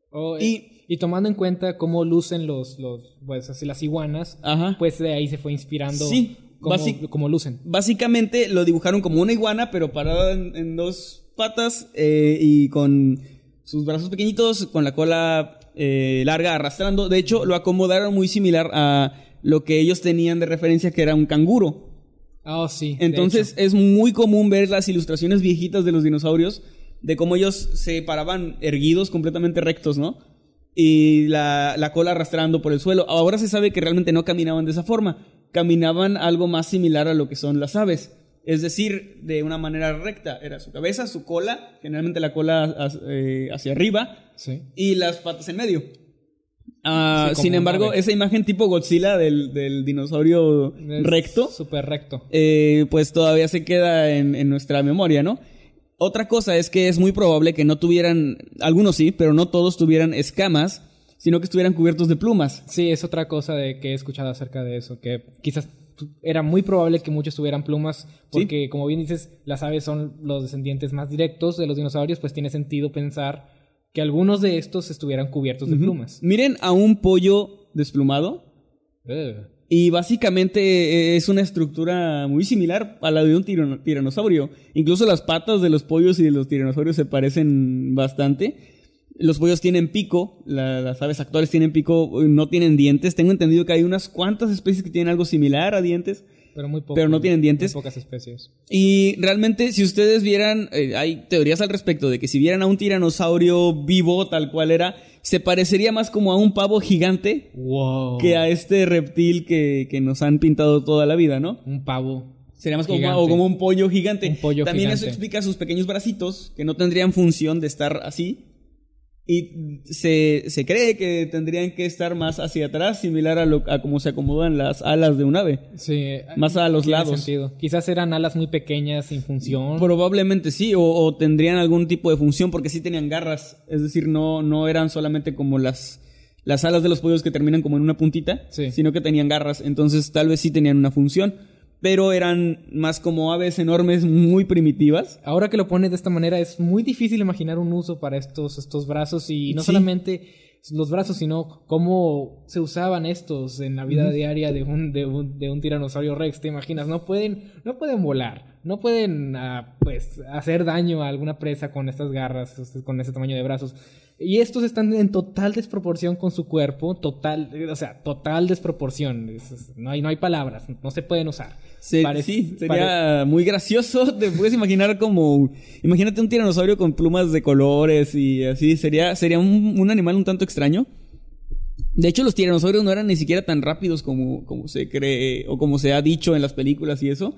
S2: Oh,
S1: Y-
S2: y, y tomando en cuenta cómo lucen los, los pues así las iguanas,
S1: Ajá.
S2: pues de ahí se fue inspirando
S1: Sí, basi-
S2: cómo lucen.
S1: Básicamente lo dibujaron como una iguana, pero parada en, en dos patas eh, y con sus brazos pequeñitos, con la cola eh, larga arrastrando. De hecho, lo acomodaron muy similar a lo que ellos tenían de referencia, que era un canguro.
S2: Oh, sí.
S1: Entonces es muy común ver las ilustraciones viejitas de los dinosaurios, de cómo ellos se paraban erguidos, completamente rectos, ¿no? Y la, la cola arrastrando por el suelo. Ahora se sabe que realmente no caminaban de esa forma, caminaban algo más similar a lo que son las aves. Es decir, de una manera recta. Era su cabeza, su cola, generalmente la cola eh, hacia arriba,
S2: Sí.
S1: y las patas en medio. Ah,
S2: Sí,
S1: sin embargo, esa imagen tipo Godzilla del, del dinosaurio
S2: Es
S1: recto
S2: Súper recto.
S1: eh, pues todavía se queda en, en nuestra memoria, ¿no? Otra cosa es que es muy probable que no tuvieran, algunos sí, pero no todos tuvieran escamas, sino que estuvieran cubiertos de plumas.
S2: Sí, es otra cosa de que he escuchado acerca de eso, que quizás era muy probable que muchos tuvieran plumas, porque como bien dices, las aves son los descendientes más directos de los dinosaurios, pues tiene sentido pensar que algunos de estos estuvieran cubiertos de plumas.
S1: Miren a un pollo desplumado
S2: Ugh.
S1: y básicamente eh, es una estructura muy similar a la de un tirano- tiranosaurio. Incluso las patas de los pollos y de los tiranosaurios se parecen bastante. Los pollos tienen pico, la- las aves actuales tienen pico, eh, no tienen dientes. Tengo entendido que hay unas cuantas especies que tienen algo similar a dientes.
S2: Pero muy poco.
S1: Pero no tienen dientes.
S2: Muy pocas especies.
S1: Y realmente, si ustedes vieran, eh, hay teorías al respecto de que si vieran a un tiranosaurio vivo tal cual era, se parecería más como a un pavo gigante
S2: Wow.
S1: que a este reptil que, que nos han pintado toda la vida, ¿no?
S2: Un pavo.
S1: Sería más como, o como un pollo gigante.
S2: Un pollo
S1: También eso explica sus pequeños bracitos que no tendrían función de estar así. Y se, se cree que tendrían que estar más hacia atrás, similar a, lo, a cómo se acomodan las alas de un ave.
S2: Sí.
S1: Más a los lados.
S2: sentido. Quizás eran alas muy pequeñas sin función.
S1: Probablemente sí, o, o tendrían algún tipo de función porque sí tenían garras. Es decir, no, no eran solamente como las, las alas de los pollos que terminan como en una puntita,
S2: Sí.
S1: sino que tenían garras. Entonces tal vez sí tenían una función, pero eran más como aves enormes muy primitivas.
S2: Ahora que lo pones de esta manera, es muy difícil imaginar un uso para estos, estos brazos y no
S1: Sí.
S2: solamente los brazos, sino cómo se usaban estos en la vida diaria de un, de, un, de un tiranosaurio rex. ¿Te imaginas? No pueden, no pueden volar, no pueden ah, pues, hacer daño a alguna presa con estas garras, este, con ese tamaño de brazos. Y estos están en total desproporción con su cuerpo, total, o sea, total desproporción. Es- es- no, hay, no hay palabras, no se pueden usar.
S1: Se-
S2: Parec-
S1: sí,
S2: pare-
S1: sería muy gracioso. Te puedes imaginar como. Imagínate un tiranosaurio con plumas de colores y así. Sería, sería un, un animal un tanto extraño. De hecho, los tiranosaurios no eran ni siquiera tan rápidos como, como se cree o como se ha dicho en las películas y eso.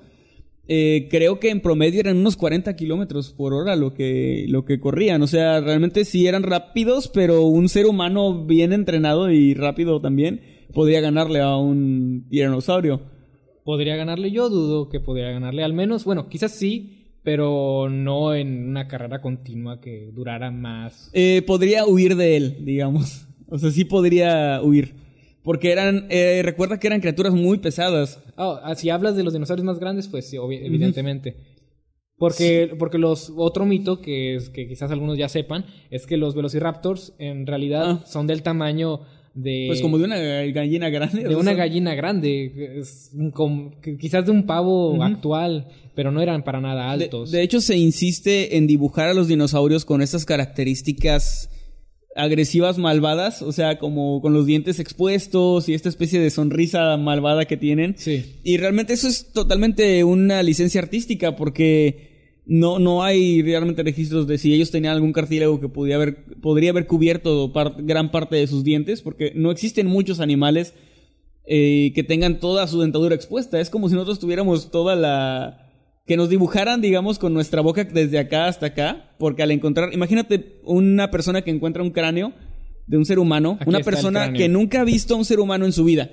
S1: Eh, creo que en promedio eran unos 40 kilómetros por hora lo que, lo que corrían. O sea, realmente sí eran rápidos, pero un ser humano bien entrenado y rápido también podría ganarle a un tiranosaurio.
S2: Podría ganarle. Yo dudo que podría ganarle. Al menos, bueno, quizás sí, pero no en una carrera continua que durara más.
S1: Eh, podría huir de él, digamos. O sea, sí podría huir. Porque eran, eh, recuerda que eran criaturas muy pesadas.
S2: Ah, si hablas de los dinosaurios más grandes, pues sí, evidentemente. Porque, porque los otro mito que es que quizás algunos ya sepan es que los velociraptors en realidad
S1: Ah.
S2: son del tamaño de
S1: Pues como de una gallina grande.
S2: de una gallina grande, es quizás de un pavo actual, pero no eran para nada
S1: De,
S2: altos.
S1: de hecho, se insiste en dibujar a los dinosaurios con estas características agresivas malvadas, o sea, como con los dientes expuestos y esta especie de sonrisa malvada que tienen.
S2: Sí.
S1: Y realmente eso es totalmente una licencia artística porque no, no hay realmente registros de si ellos tenían algún cartílago que podía haber, podría haber cubierto par- gran parte de sus dientes porque no existen muchos animales eh, que tengan toda su dentadura expuesta. Es como si nosotros tuviéramos toda la... que nos dibujaran, digamos, con nuestra boca desde acá hasta acá, porque al encontrar, imagínate una persona que encuentra un cráneo de un ser humano,
S2: Aquí
S1: una persona que nunca ha visto a un ser humano en su vida.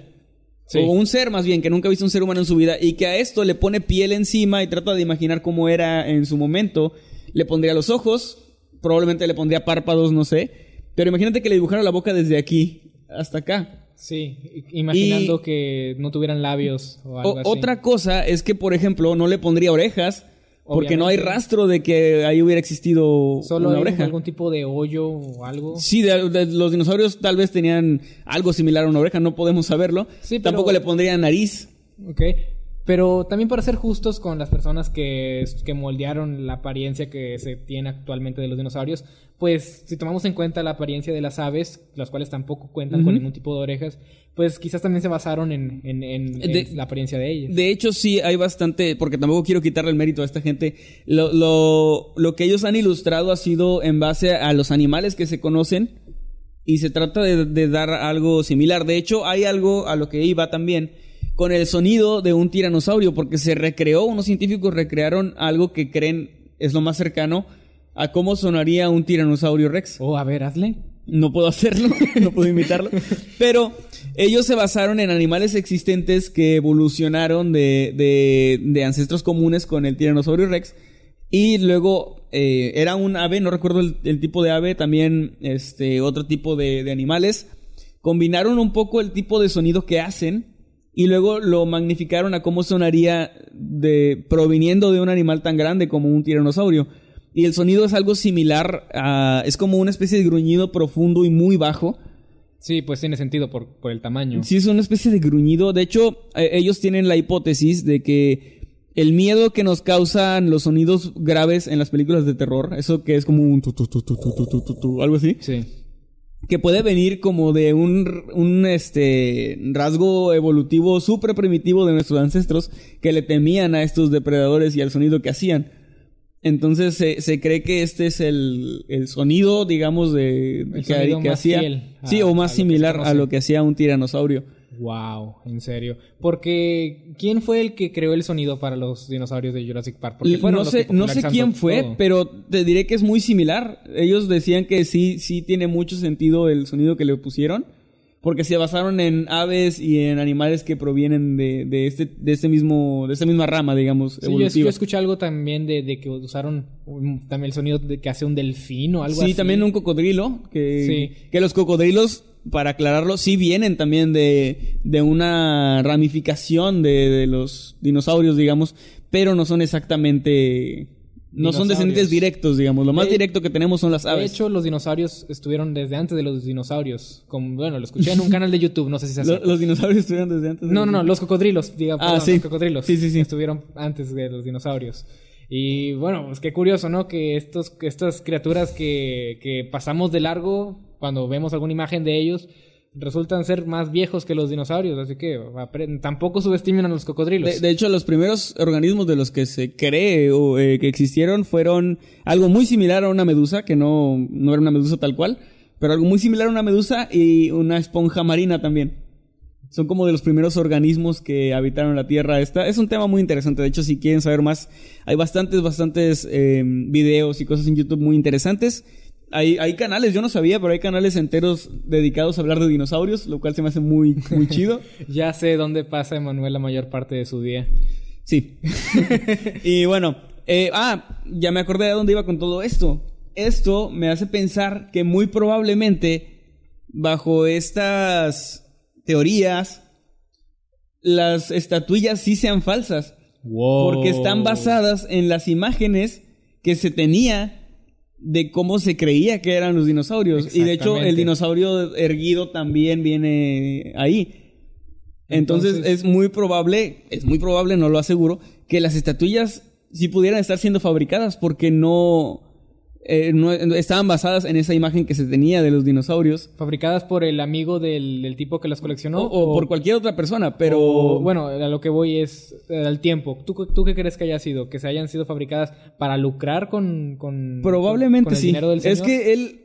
S2: Sí.
S1: O un ser más bien que nunca ha visto un ser humano en su vida y que a esto le pone piel encima y trata de imaginar cómo era en su momento. Le pondría los ojos, probablemente le pondría párpados, no sé. Pero imagínate que le dibujara la boca desde aquí hasta acá.
S2: Sí, imaginando
S1: Y-
S2: que no tuvieran labios o algo
S1: O-
S2: así.
S1: otra cosa es que, por ejemplo, no le pondría orejas porque no hay rastro de que ahí hubiera existido
S2: Solo
S1: una
S2: hay
S1: oreja.
S2: algún tipo de hoyo o algo.
S1: Sí, de- de- los dinosaurios tal vez tenían algo similar a una oreja, no podemos saberlo.
S2: Sí, pero-
S1: Tampoco le pondría nariz.
S2: Ok. Pero también para ser justos con las personas que, que moldearon la apariencia que se tiene actualmente de los dinosaurios, pues si tomamos en cuenta la apariencia de las aves, las cuales tampoco cuentan con ningún tipo de orejas, pues quizás también se basaron en, en- en- en
S1: De-
S2: la apariencia de ellas.
S1: De hecho, sí, hay bastante, porque tampoco quiero quitarle el mérito a esta gente. Lo, lo, lo que ellos han ilustrado ha sido en base a los animales que se conocen y se trata de, de dar algo similar. De hecho, hay algo a lo que iba también con el sonido de un tiranosaurio, porque se recreó, unos científicos recrearon algo que creen es lo más cercano a cómo sonaría un tiranosaurio rex.
S2: Oh, a ver, hazle.
S1: No puedo hacerlo, no puedo imitarlo. Pero ellos se basaron en animales existentes que evolucionaron de, de, de ancestros comunes con el tiranosaurio rex. Y luego eh, era un ave, no recuerdo el, el tipo de ave, también este, otro tipo de, de animales. Combinaron un poco el tipo de sonido que hacen y luego lo magnificaron a cómo sonaría de, proviniendo de un animal tan grande como un tiranosaurio. Y el sonido es algo similar a... Es como una especie de gruñido profundo y muy bajo.
S2: Sí, pues tiene sentido por, por el tamaño.
S1: Sí, es una especie de gruñido. De hecho, eh, ellos tienen la hipótesis de que el miedo que nos causan los sonidos graves en las películas de terror, eso que es como un tu, tu, tu, tu, tu, tu, tu, tu, tu, algo así,
S2: Sí.
S1: Que puede venir como de un, un este rasgo evolutivo súper primitivo de nuestros ancestros que le temían a estos depredadores y al sonido que hacían. Entonces se, se cree que este es el, el sonido, digamos, de
S2: El
S1: que,
S2: sonido
S1: que
S2: más
S1: hacía.
S2: fiel a-
S1: sí, o más similar a lo que hacía un tiranosaurio.
S2: Wow, en serio. Porque, ¿quién fue el que creó el sonido para los dinosaurios de Jurassic Park? Porque
S1: no sé, no quién fue,
S2: todo.
S1: pero te diré que es muy similar. Ellos decían que sí, sí tiene mucho sentido el sonido que le pusieron. Porque se basaron en aves y en animales que provienen de, de este, de este mismo, de esta misma rama, digamos,
S2: Sí, yo, yo escuché algo también de, de que usaron un- también el sonido de que hace un delfín o algo
S1: sí,
S2: así.
S1: también un cocodrilo. Que,
S2: Sí.
S1: que los cocodrilos, para aclararlo, sí vienen también de, de una ramificación de, de los dinosaurios, digamos, pero no son exactamente. No son descendientes directos, digamos. Lo más
S2: De-
S1: directo que tenemos son las
S2: De
S1: aves.
S2: hecho, los dinosaurios estuvieron desde antes de los dinosaurios. Como, bueno, lo escuché en un canal de YouTube, no sé si se hace.
S1: Los dinosaurios estuvieron desde antes. de
S2: No, no, no, los cocodrilos, diga,
S1: Ah,
S2: perdón,
S1: sí.
S2: los cocodrilos.
S1: Sí, sí, sí.
S2: Estuvieron antes de los dinosaurios. Y bueno, pues qué curioso, ¿no? Que estos, que estas criaturas que, que pasamos de largo cuando vemos alguna imagen de ellos resultan ser más viejos que los dinosaurios. Así que tampoco subestimen a los cocodrilos.
S1: De, hecho, los primeros organismos de los que se cree o eh, que existieron fueron algo muy similar a una medusa, que no, no era una medusa tal cual, pero algo muy similar a una medusa y una esponja marina también. Son como de los primeros organismos que habitaron la Tierra. Esta es un tema muy interesante. De hecho, si quieren saber más, hay bastantes, bastantes eh, videos y cosas en YouTube muy interesantes. Hay, hay canales, yo no sabía, pero hay canales enteros dedicados a hablar de dinosaurios, lo cual se me hace muy, muy chido.
S2: Ya sé dónde pasa Emanuel la mayor parte de su día.
S1: Sí. y bueno, eh, ah, ya me acordé de dónde iba con todo esto. Esto me hace pensar que muy probablemente bajo estas teorías las estatuillas sí sean falsas.
S2: Wow.
S1: Porque están basadas en las imágenes que se tenía de cómo se creía que eran los dinosaurios. Y de hecho, el dinosaurio erguido también viene ahí. Entonces,
S2: Entonces-
S1: es muy probable, es muy probable, no lo aseguro, que las estatuillas sí pudieran estar siendo fabricadas porque no, eh, no estaban basadas en esa imagen que se tenía de los dinosaurios.
S2: Fabricadas por el amigo del, del tipo que las coleccionó.
S1: O, o por cualquier otra persona, pero...
S2: o, bueno, a lo que voy es eh, al tiempo. ¿Tú, ¿Tú qué crees que haya sido? ¿Que se hayan sido fabricadas para lucrar con. con
S1: Probablemente
S2: con el
S1: sí.
S2: dinero del
S1: Es que él,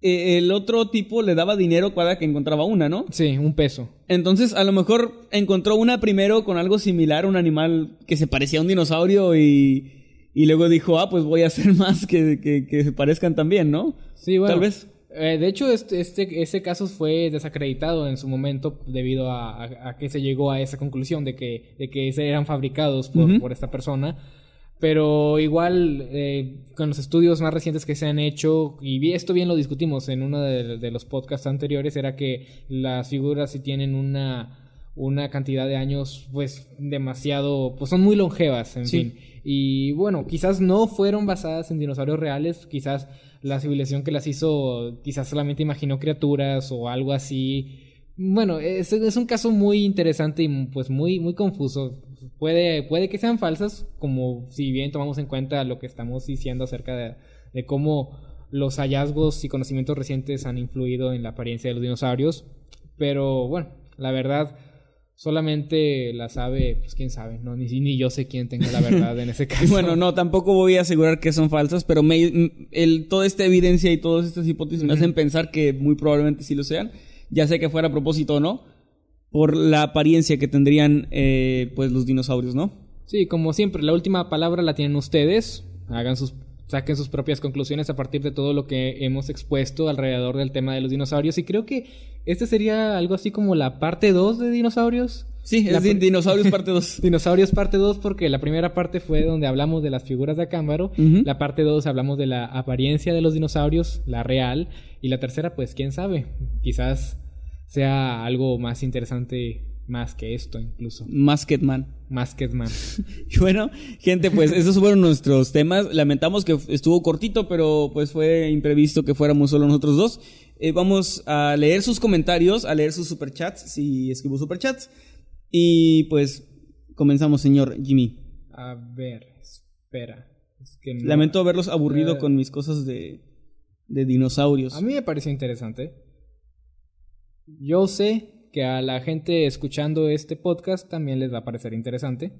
S1: eh, el otro tipo le daba dinero cada que encontraba una, ¿no?
S2: Sí, un peso.
S1: Entonces, a lo mejor encontró una primero con algo similar, un animal que se parecía a un dinosaurio y, y luego dijo, ah, pues voy a hacer más que, que, que se parezcan también, ¿no?
S2: Sí, bueno.
S1: Tal vez.
S2: Eh, de hecho, este, este, ese caso fue desacreditado en su momento debido a, a- a que se llegó a esa conclusión de que, de que eran fabricados por, esta persona. Pero igual, eh, con los estudios más recientes que se han hecho, y esto bien lo discutimos en uno de, de los podcasts anteriores, era que las figuras sí tienen una, una cantidad de años, pues, demasiado, pues son muy longevas, en
S1: Sí.
S2: fin. Y bueno, quizás no fueron basadas en dinosaurios reales, quizás la civilización que las hizo, quizás solamente imaginó criaturas o algo así. Bueno, es, es un caso muy interesante y pues muy, muy confuso. Puede, puede que sean falsas, como si bien tomamos en cuenta lo que estamos diciendo acerca de, de cómo los hallazgos y conocimientos recientes han influido en la apariencia de los dinosaurios. Pero bueno, la verdad, solamente la sabe, pues quién sabe, no, ni, ni yo sé quién tenga la verdad en ese caso.
S1: Bueno, no, tampoco voy a asegurar que son falsas, pero me, el, toda esta evidencia y todas estas hipótesis me hacen pensar que muy probablemente sí lo sean, ya sea que fuera a propósito o no, por la apariencia que tendrían eh, pues los dinosaurios, ¿no?
S2: Sí, como siempre, la última palabra la tienen ustedes. Hagan sus, saquen sus propias conclusiones a partir de todo lo que hemos expuesto alrededor del tema de los dinosaurios. Y creo que este sería algo así como la parte 2 de dinosaurios.
S1: Sí, es de Dinosaurios parte 2.
S2: Dinosaurios parte 2 porque la primera parte fue donde hablamos de las figuras de Acámbaro, la parte 2 hablamos de la apariencia de los dinosaurios, la real, y la tercera pues quién sabe, quizás sea algo más interesante más que esto incluso,
S1: Masketman.
S2: más que man.
S1: Y bueno, gente, pues esos fueron nuestros temas. Lamentamos que estuvo cortito, pero pues fue imprevisto que fuéramos solo nosotros dos. Eh, vamos a leer sus comentarios, a leer sus superchats, si es que hubo superchats. Y pues comenzamos, señor Jimmy.
S2: A ver, espera. Es que no-
S1: Lamento haberlos aburrido
S2: Eh.
S1: con mis cosas de, de dinosaurios.
S2: A mí me pareció interesante. Yo sé que a la gente escuchando este podcast también les va a parecer interesante.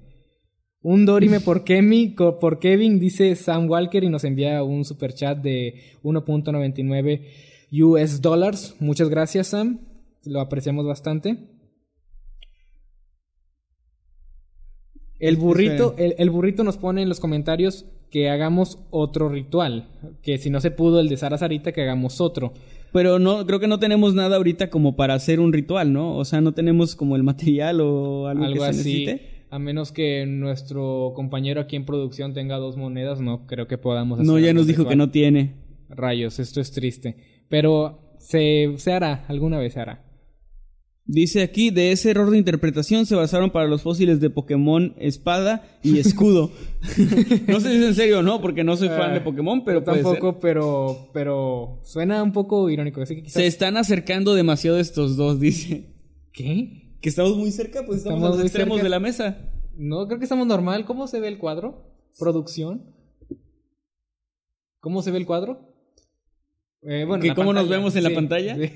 S2: Un Dorime por, Kemi, co- por Kevin, dice Sam Walker y nos envía un super chat de 1.99 US dollars. Muchas gracias, Sam. Lo apreciamos bastante. El burrito, el, el burrito nos pone en los comentarios que hagamos otro ritual. Que si no se pudo el de Sara Sarita, que hagamos otro.
S1: Pero no, creo que no tenemos nada ahorita como para hacer un ritual, ¿no? O sea, no tenemos como el material o algo,
S2: Algo
S1: que se
S2: así.
S1: necesite.
S2: A menos que nuestro compañero aquí en producción tenga dos monedas, no creo que podamos hacer
S1: No, ya nos dijo que no tiene.
S2: Rayos, esto es triste. Pero se, se hará, alguna vez se hará.
S1: Dice aquí, de ese error de interpretación se basaron para los fósiles de Pokémon Espada y Escudo. no sé si es en serio o no, porque no soy fan
S2: Ah,
S1: de Pokémon, pero puede
S2: tampoco,
S1: ser.
S2: pero, pero suena un poco irónico. Así que quizás...
S1: Se están acercando demasiado estos dos, dice.
S2: ¿Qué?
S1: Que estamos muy cerca, pues estamos,
S2: Estamos
S1: a los extremos
S2: cerca.
S1: de la mesa.
S2: No, creo que estamos normal. ¿Cómo se ve el cuadro? ¿Producción? ¿Cómo se ve el cuadro? Eh, bueno,
S1: ¿Que
S2: en la
S1: cómo nos
S2: pantalla,
S1: vemos en la pantalla?
S2: sí.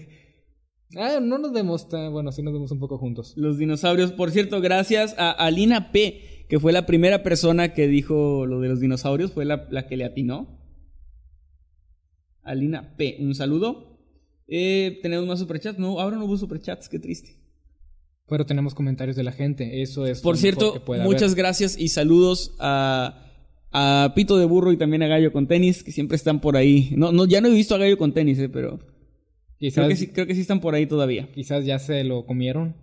S2: Ah, no nos vemos tan... Bueno, sí nos vemos un poco juntos.
S1: Los dinosaurios. Por cierto, gracias a Alina P, que fue la primera persona que dijo lo de los dinosaurios, fue la, la que le atinó. Alina P, un saludo. Eh, ¿Tenemos más superchats? No, ahora no hubo superchats, qué triste.
S2: Pero tenemos comentarios de la gente. Eso es...
S1: Por
S2: lo
S1: cierto,
S2: mejor que puede
S1: muchas
S2: haber.
S1: gracias y saludos a a Pito de Burro y también a Gallo con tenis, que siempre están por ahí. No, no, ya no he visto a Gallo con tenis, eh, pero
S2: Quizás,
S1: creo que, sí, creo que sí están por ahí todavía.
S2: quizás ya se lo comieron.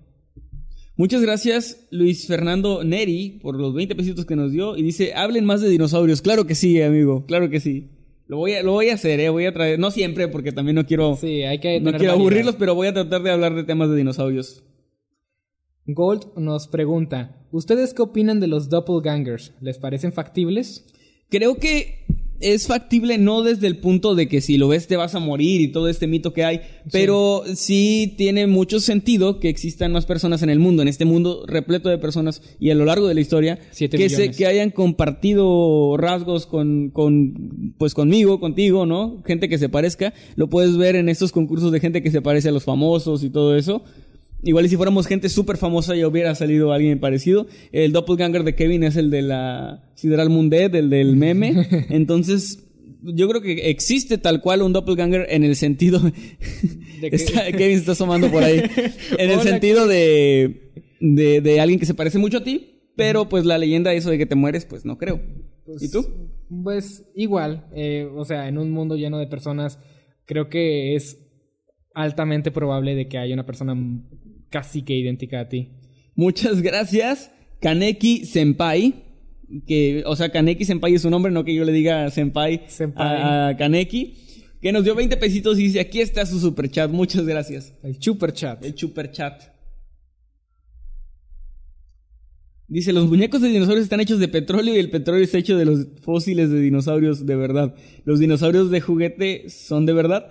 S1: Muchas gracias, Luis Fernando Neri, por los 20 pesitos que nos dio. Y dice, hablen más de dinosaurios. Claro que sí, amigo, claro que sí. Lo voy a, lo voy a hacer, eh, voy a traer, no siempre, porque también no quiero,
S2: Sí, hay que
S1: no quiero aburrirlos, pero voy a tratar de hablar de temas de dinosaurios.
S2: Gold nos pregunta, ¿ustedes qué opinan de los doppelgangers? ¿Les parecen factibles?
S1: Creo que es factible no desde el punto de que si lo ves te vas a morir y todo este mito que hay, pero sí tiene mucho sentido que existan más personas en el mundo, en este mundo repleto de personas y a lo largo de la historia
S2: Siete
S1: que se, que hayan compartido rasgos con, con pues conmigo, contigo, ¿no? Gente que se parezca, lo puedes ver en estos concursos de gente que se parece a los famosos y todo eso. Igual y si fuéramos gente súper famosa ya hubiera salido alguien parecido. El doppelganger de Kevin es el de la Sideral Mundet, el del meme. Entonces, yo creo que existe tal cual un doppelganger en el sentido...
S2: De
S1: Está- Kevin se está asomando por ahí. En el
S2: Hola,
S1: sentido de, de, de alguien que se parece mucho a ti, pero pues la leyenda eso de que te mueres, pues no creo. ¿Y tú?
S2: Pues igual, eh, o sea, en un mundo lleno de personas, creo que es altamente probable de que haya una persona casi que idéntica a ti.
S1: Muchas gracias, Kaneki Senpai. Que, o sea, Kaneki Senpai es su nombre, no que yo le diga Senpai,
S2: Senpai.
S1: A, a Kaneki. Que nos dio 20 pesitos y dice, aquí está su super chat. Muchas gracias.
S2: El super chat.
S1: El super chat. Dice, los muñecos de dinosaurios están hechos de petróleo y el petróleo está hecho de los fósiles de dinosaurios de verdad. Los dinosaurios de juguete son de verdad.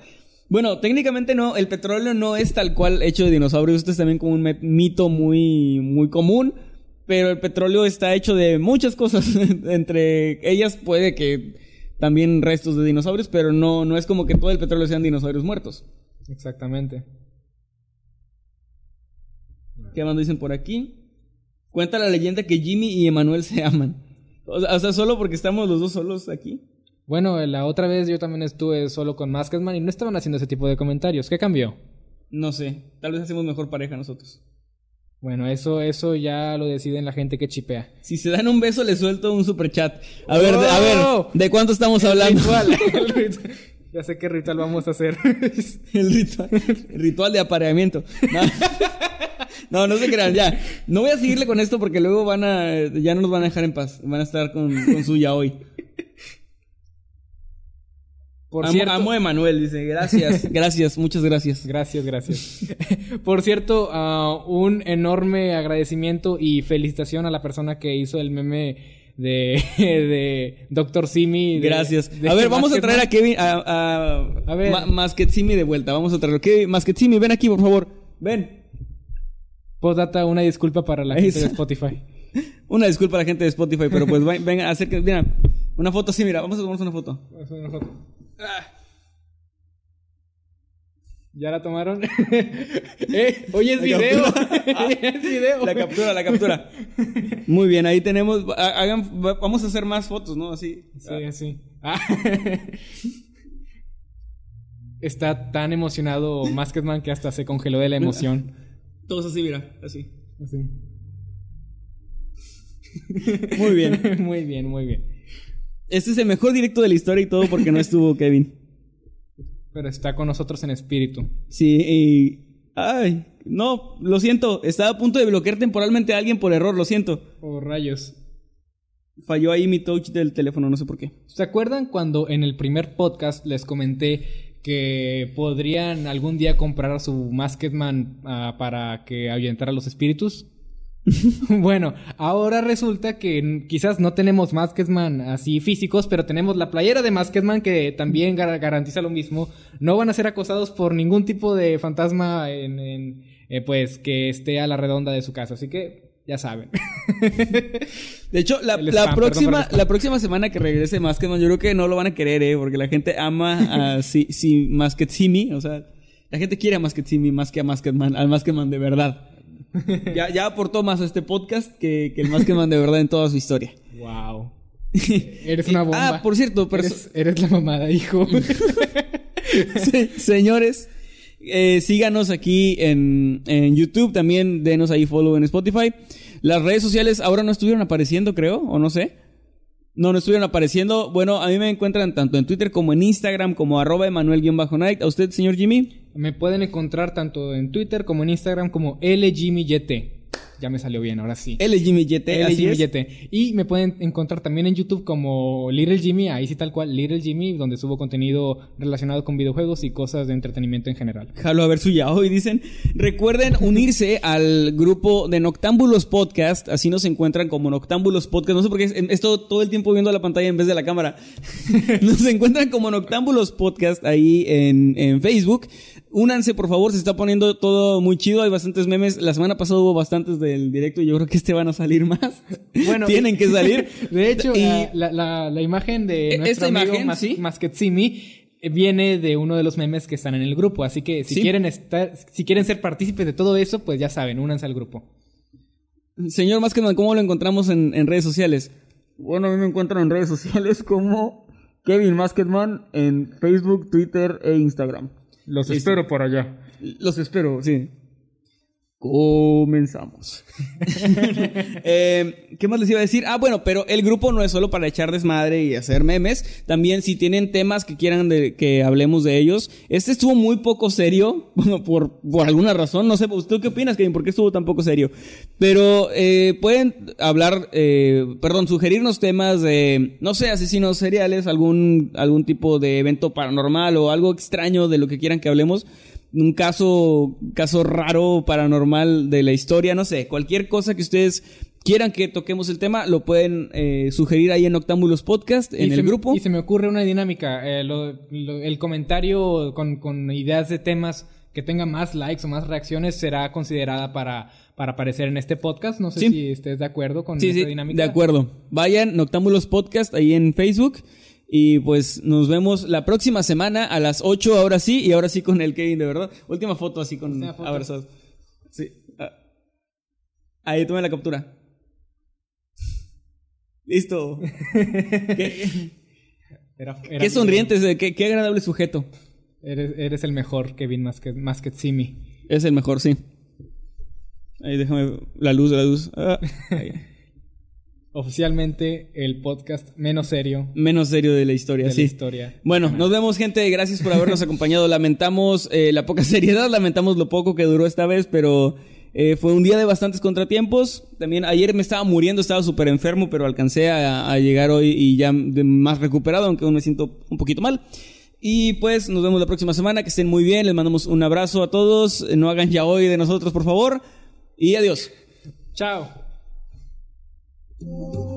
S1: Bueno, técnicamente no, el petróleo no es tal cual hecho de dinosaurios, esto es también como un mito muy, muy común, pero el petróleo está hecho de muchas cosas, entre ellas puede que también restos de dinosaurios, pero no, no es como que todo el petróleo sean dinosaurios muertos.
S2: Exactamente.
S1: ¿Qué más dicen por aquí? Cuenta la leyenda que Jimmy y Emanuel se aman. O sea, solo porque estamos los dos solos aquí.
S2: Bueno, la otra vez yo también estuve solo con Masketman y no estaban haciendo ese tipo de comentarios. ¿Qué cambió?
S1: No sé, tal vez hacemos mejor pareja nosotros.
S2: Bueno, eso, eso ya lo deciden la gente que chipea.
S1: Si se dan un beso, les suelto un super chat. A ver, de- a ver,
S2: ¡Oh!
S1: ¿de cuánto estamos hablando?
S2: Ritual, el ritual. Ya sé qué ritual vamos a hacer.
S1: El ritual, el ritual de apareamiento. No. no, no se crean, ya. No voy a seguirle con esto porque luego van a, ya no nos van a dejar en paz. Van a estar con, con su ya hoy.
S2: Por
S1: amo,
S2: cierto,
S1: amo a Emanuel, dice. Gracias, gracias, muchas gracias.
S2: Gracias, gracias. Por cierto, ah, un enorme agradecimiento y felicitación a la persona que hizo el meme de, de Dr. Simi. de-
S1: Gracias.
S2: de
S1: a ver, vamos a traer a. Kevin, a, a,
S2: A ver.
S1: Ma- Masquetsimi de vuelta. Vamos a traerlo. Kevin, Masquetsimi, ven aquí, por favor. Ven.
S2: Postdata, una disculpa para la gente de. Spotify.
S1: Una disculpa a la gente de Spotify, pero pues venga, acérquense. Mira, una foto así, mira. Vamos a tomarnos una foto.
S2: ¿Ya la tomaron? eh, hoy es video.
S1: captura.
S2: es video.
S1: La captura, la captura. Muy bien, ahí tenemos. ha- Hagan, va- vamos a hacer más fotos, ¿no? Así.
S2: Sí, sí. Ah. Está tan emocionado Masketman que hasta se congeló de la emoción.
S1: Todos así, mira. Así.
S2: Así.
S1: Muy bien.
S2: muy bien, muy bien.
S1: Este es el mejor directo de la historia y todo porque no estuvo Kevin.
S2: Pero está con nosotros en espíritu.
S1: Sí, y... Ay, no, lo siento. Estaba a punto de bloquear temporalmente a alguien por error, lo siento.
S2: Oh, rayos.
S1: Falló ahí mi touch del teléfono, no sé por qué.
S2: ¿Se acuerdan cuando en el primer podcast les comenté que podrían algún día comprar su Masketman ah, para que ahuyentara a los espíritus? bueno, ahora resulta que quizás no tenemos Masketman así físicos, pero tenemos la playera de Masketman que también gar- garantiza lo mismo. No van a ser acosados por ningún tipo de fantasma en, en, eh, pues que esté a la redonda de su casa. Así que ya saben.
S1: De hecho, la, próxima, la próxima semana que regrese Masketman, yo creo que no lo van a querer, eh, porque la gente ama a si, si Masketsimi, o sea, la gente quiere a Masketsimi más que a Masketman, al Masketman de verdad. Ya, ya aportó más a este podcast que, que el Masketman de verdad en toda su historia.
S2: wow. Eres una bomba.
S1: Ah, por cierto,
S2: Eres, eres la mamada, hijo.
S1: Sí, señores, eh, síganos aquí en, en YouTube, también denos ahí follow en Spotify. Las redes sociales ahora no estuvieron apareciendo, creo, o no sé. No, no estuvieron apareciendo. Bueno, a mí me encuentran tanto en Twitter como en Instagram como arroba Emanuel-Night. ¿A usted, señor Jimmy?
S2: Me pueden encontrar tanto en Twitter como en Instagram como LJimmyYT. Ya me salió bien, ahora sí.
S1: L Jimmy YT,
S2: L
S1: así
S2: Jimmy
S1: es.
S2: YT. Y me pueden encontrar también en YouTube como Little Jimmy, ahí sí tal cual, Little Jimmy, donde subo contenido relacionado con videojuegos y cosas de entretenimiento en general.
S1: Jalo a ver su yao y dicen, recuerden unirse al grupo de Noctámbulos Podcast, así nos encuentran como Noctámbulos Podcast, no sé por qué es- esto todo el tiempo viendo la pantalla en vez de la cámara. nos encuentran como Noctámbulos Podcast ahí en, en Facebook. Únanse, por favor, se está poniendo todo muy chido, hay bastantes memes, la semana pasada hubo bastantes del directo y yo creo que este van a salir más.
S2: Bueno,
S1: tienen que salir.
S2: De hecho,
S1: y
S2: la, la- la- la imagen de
S1: E-
S2: nuestro
S1: esta
S2: amigo
S1: imagen,
S2: Mas-
S1: sí.
S2: Masquetsimi eh, viene de uno de los memes que están en el grupo. Así que si
S1: Sí.
S2: quieren estar, si quieren ser partícipes de todo eso, pues ya saben, únanse al grupo.
S1: Señor Maskedman, ¿cómo lo encontramos en, en redes sociales? Bueno, a mí me encuentran en redes sociales como Kevin Maskedman en Facebook, Twitter e Instagram.
S2: Los
S1: Listo.
S2: espero por allá.
S1: Los espero, sí. Comenzamos. Eh, ¿Qué más les iba a decir? Ah, bueno, pero el grupo no es solo para echar desmadre y hacer memes. También si tienen temas que quieran de- que hablemos de ellos. Este estuvo muy poco serio, bueno, por, por alguna razón. No sé, ¿tú qué opinas, Kevin? ¿Por qué estuvo tan poco serio? Pero eh, pueden hablar, eh, perdón, sugerirnos temas de, no sé, asesinos seriales, algún, algún tipo de evento paranormal o algo extraño de lo que quieran que hablemos un caso, caso raro, paranormal de la historia, no sé, cualquier cosa que ustedes quieran que toquemos el tema, lo pueden eh, sugerir ahí en Octámbulos Podcast, en
S2: Y
S1: el
S2: se
S1: grupo.
S2: Y se me ocurre una dinámica. eh, lo- lo- el comentario con, con ideas de temas que tenga más likes o más reacciones será considerada para, para aparecer en este podcast. No sé
S1: Sí.
S2: si estés de acuerdo con
S1: Sí,
S2: esta
S1: sí,
S2: dinámica.
S1: de acuerdo. Vayan, Noctámbulos Podcast, ahí en Facebook. Y pues nos vemos la próxima semana a las 8, ahora sí, y ahora sí con el Kevin, de verdad. Última foto así con abrazados. Sí. ah. Ahí, tome la captura. Listo. qué,
S2: Era- era
S1: qué
S2: mi-
S1: sonrientes, qué, qué agradable sujeto.
S2: Eres, eres el mejor, Kevin Masket- Masquetsimi.
S1: Es el mejor, sí. Ahí déjame la luz, la luz. Ah, ahí.
S2: Oficialmente el podcast menos serio
S1: Menos serio de la historia,
S2: de
S1: sí.
S2: la historia.
S1: Bueno, nos vemos, gente. Gracias por habernos acompañado. Lamentamos eh, la poca seriedad, lamentamos lo poco que duró esta vez, pero eh, fue un día de bastantes contratiempos. También ayer me estaba muriendo, estaba súper enfermo, pero alcancé a, a llegar hoy y ya más recuperado, aunque aún me siento un poquito mal. Y pues nos vemos la próxima semana. Que estén muy bien. Les mandamos un abrazo a todos. No hagan ya hoy de nosotros, por favor. Y adiós.
S2: Chao.
S3: Thank you.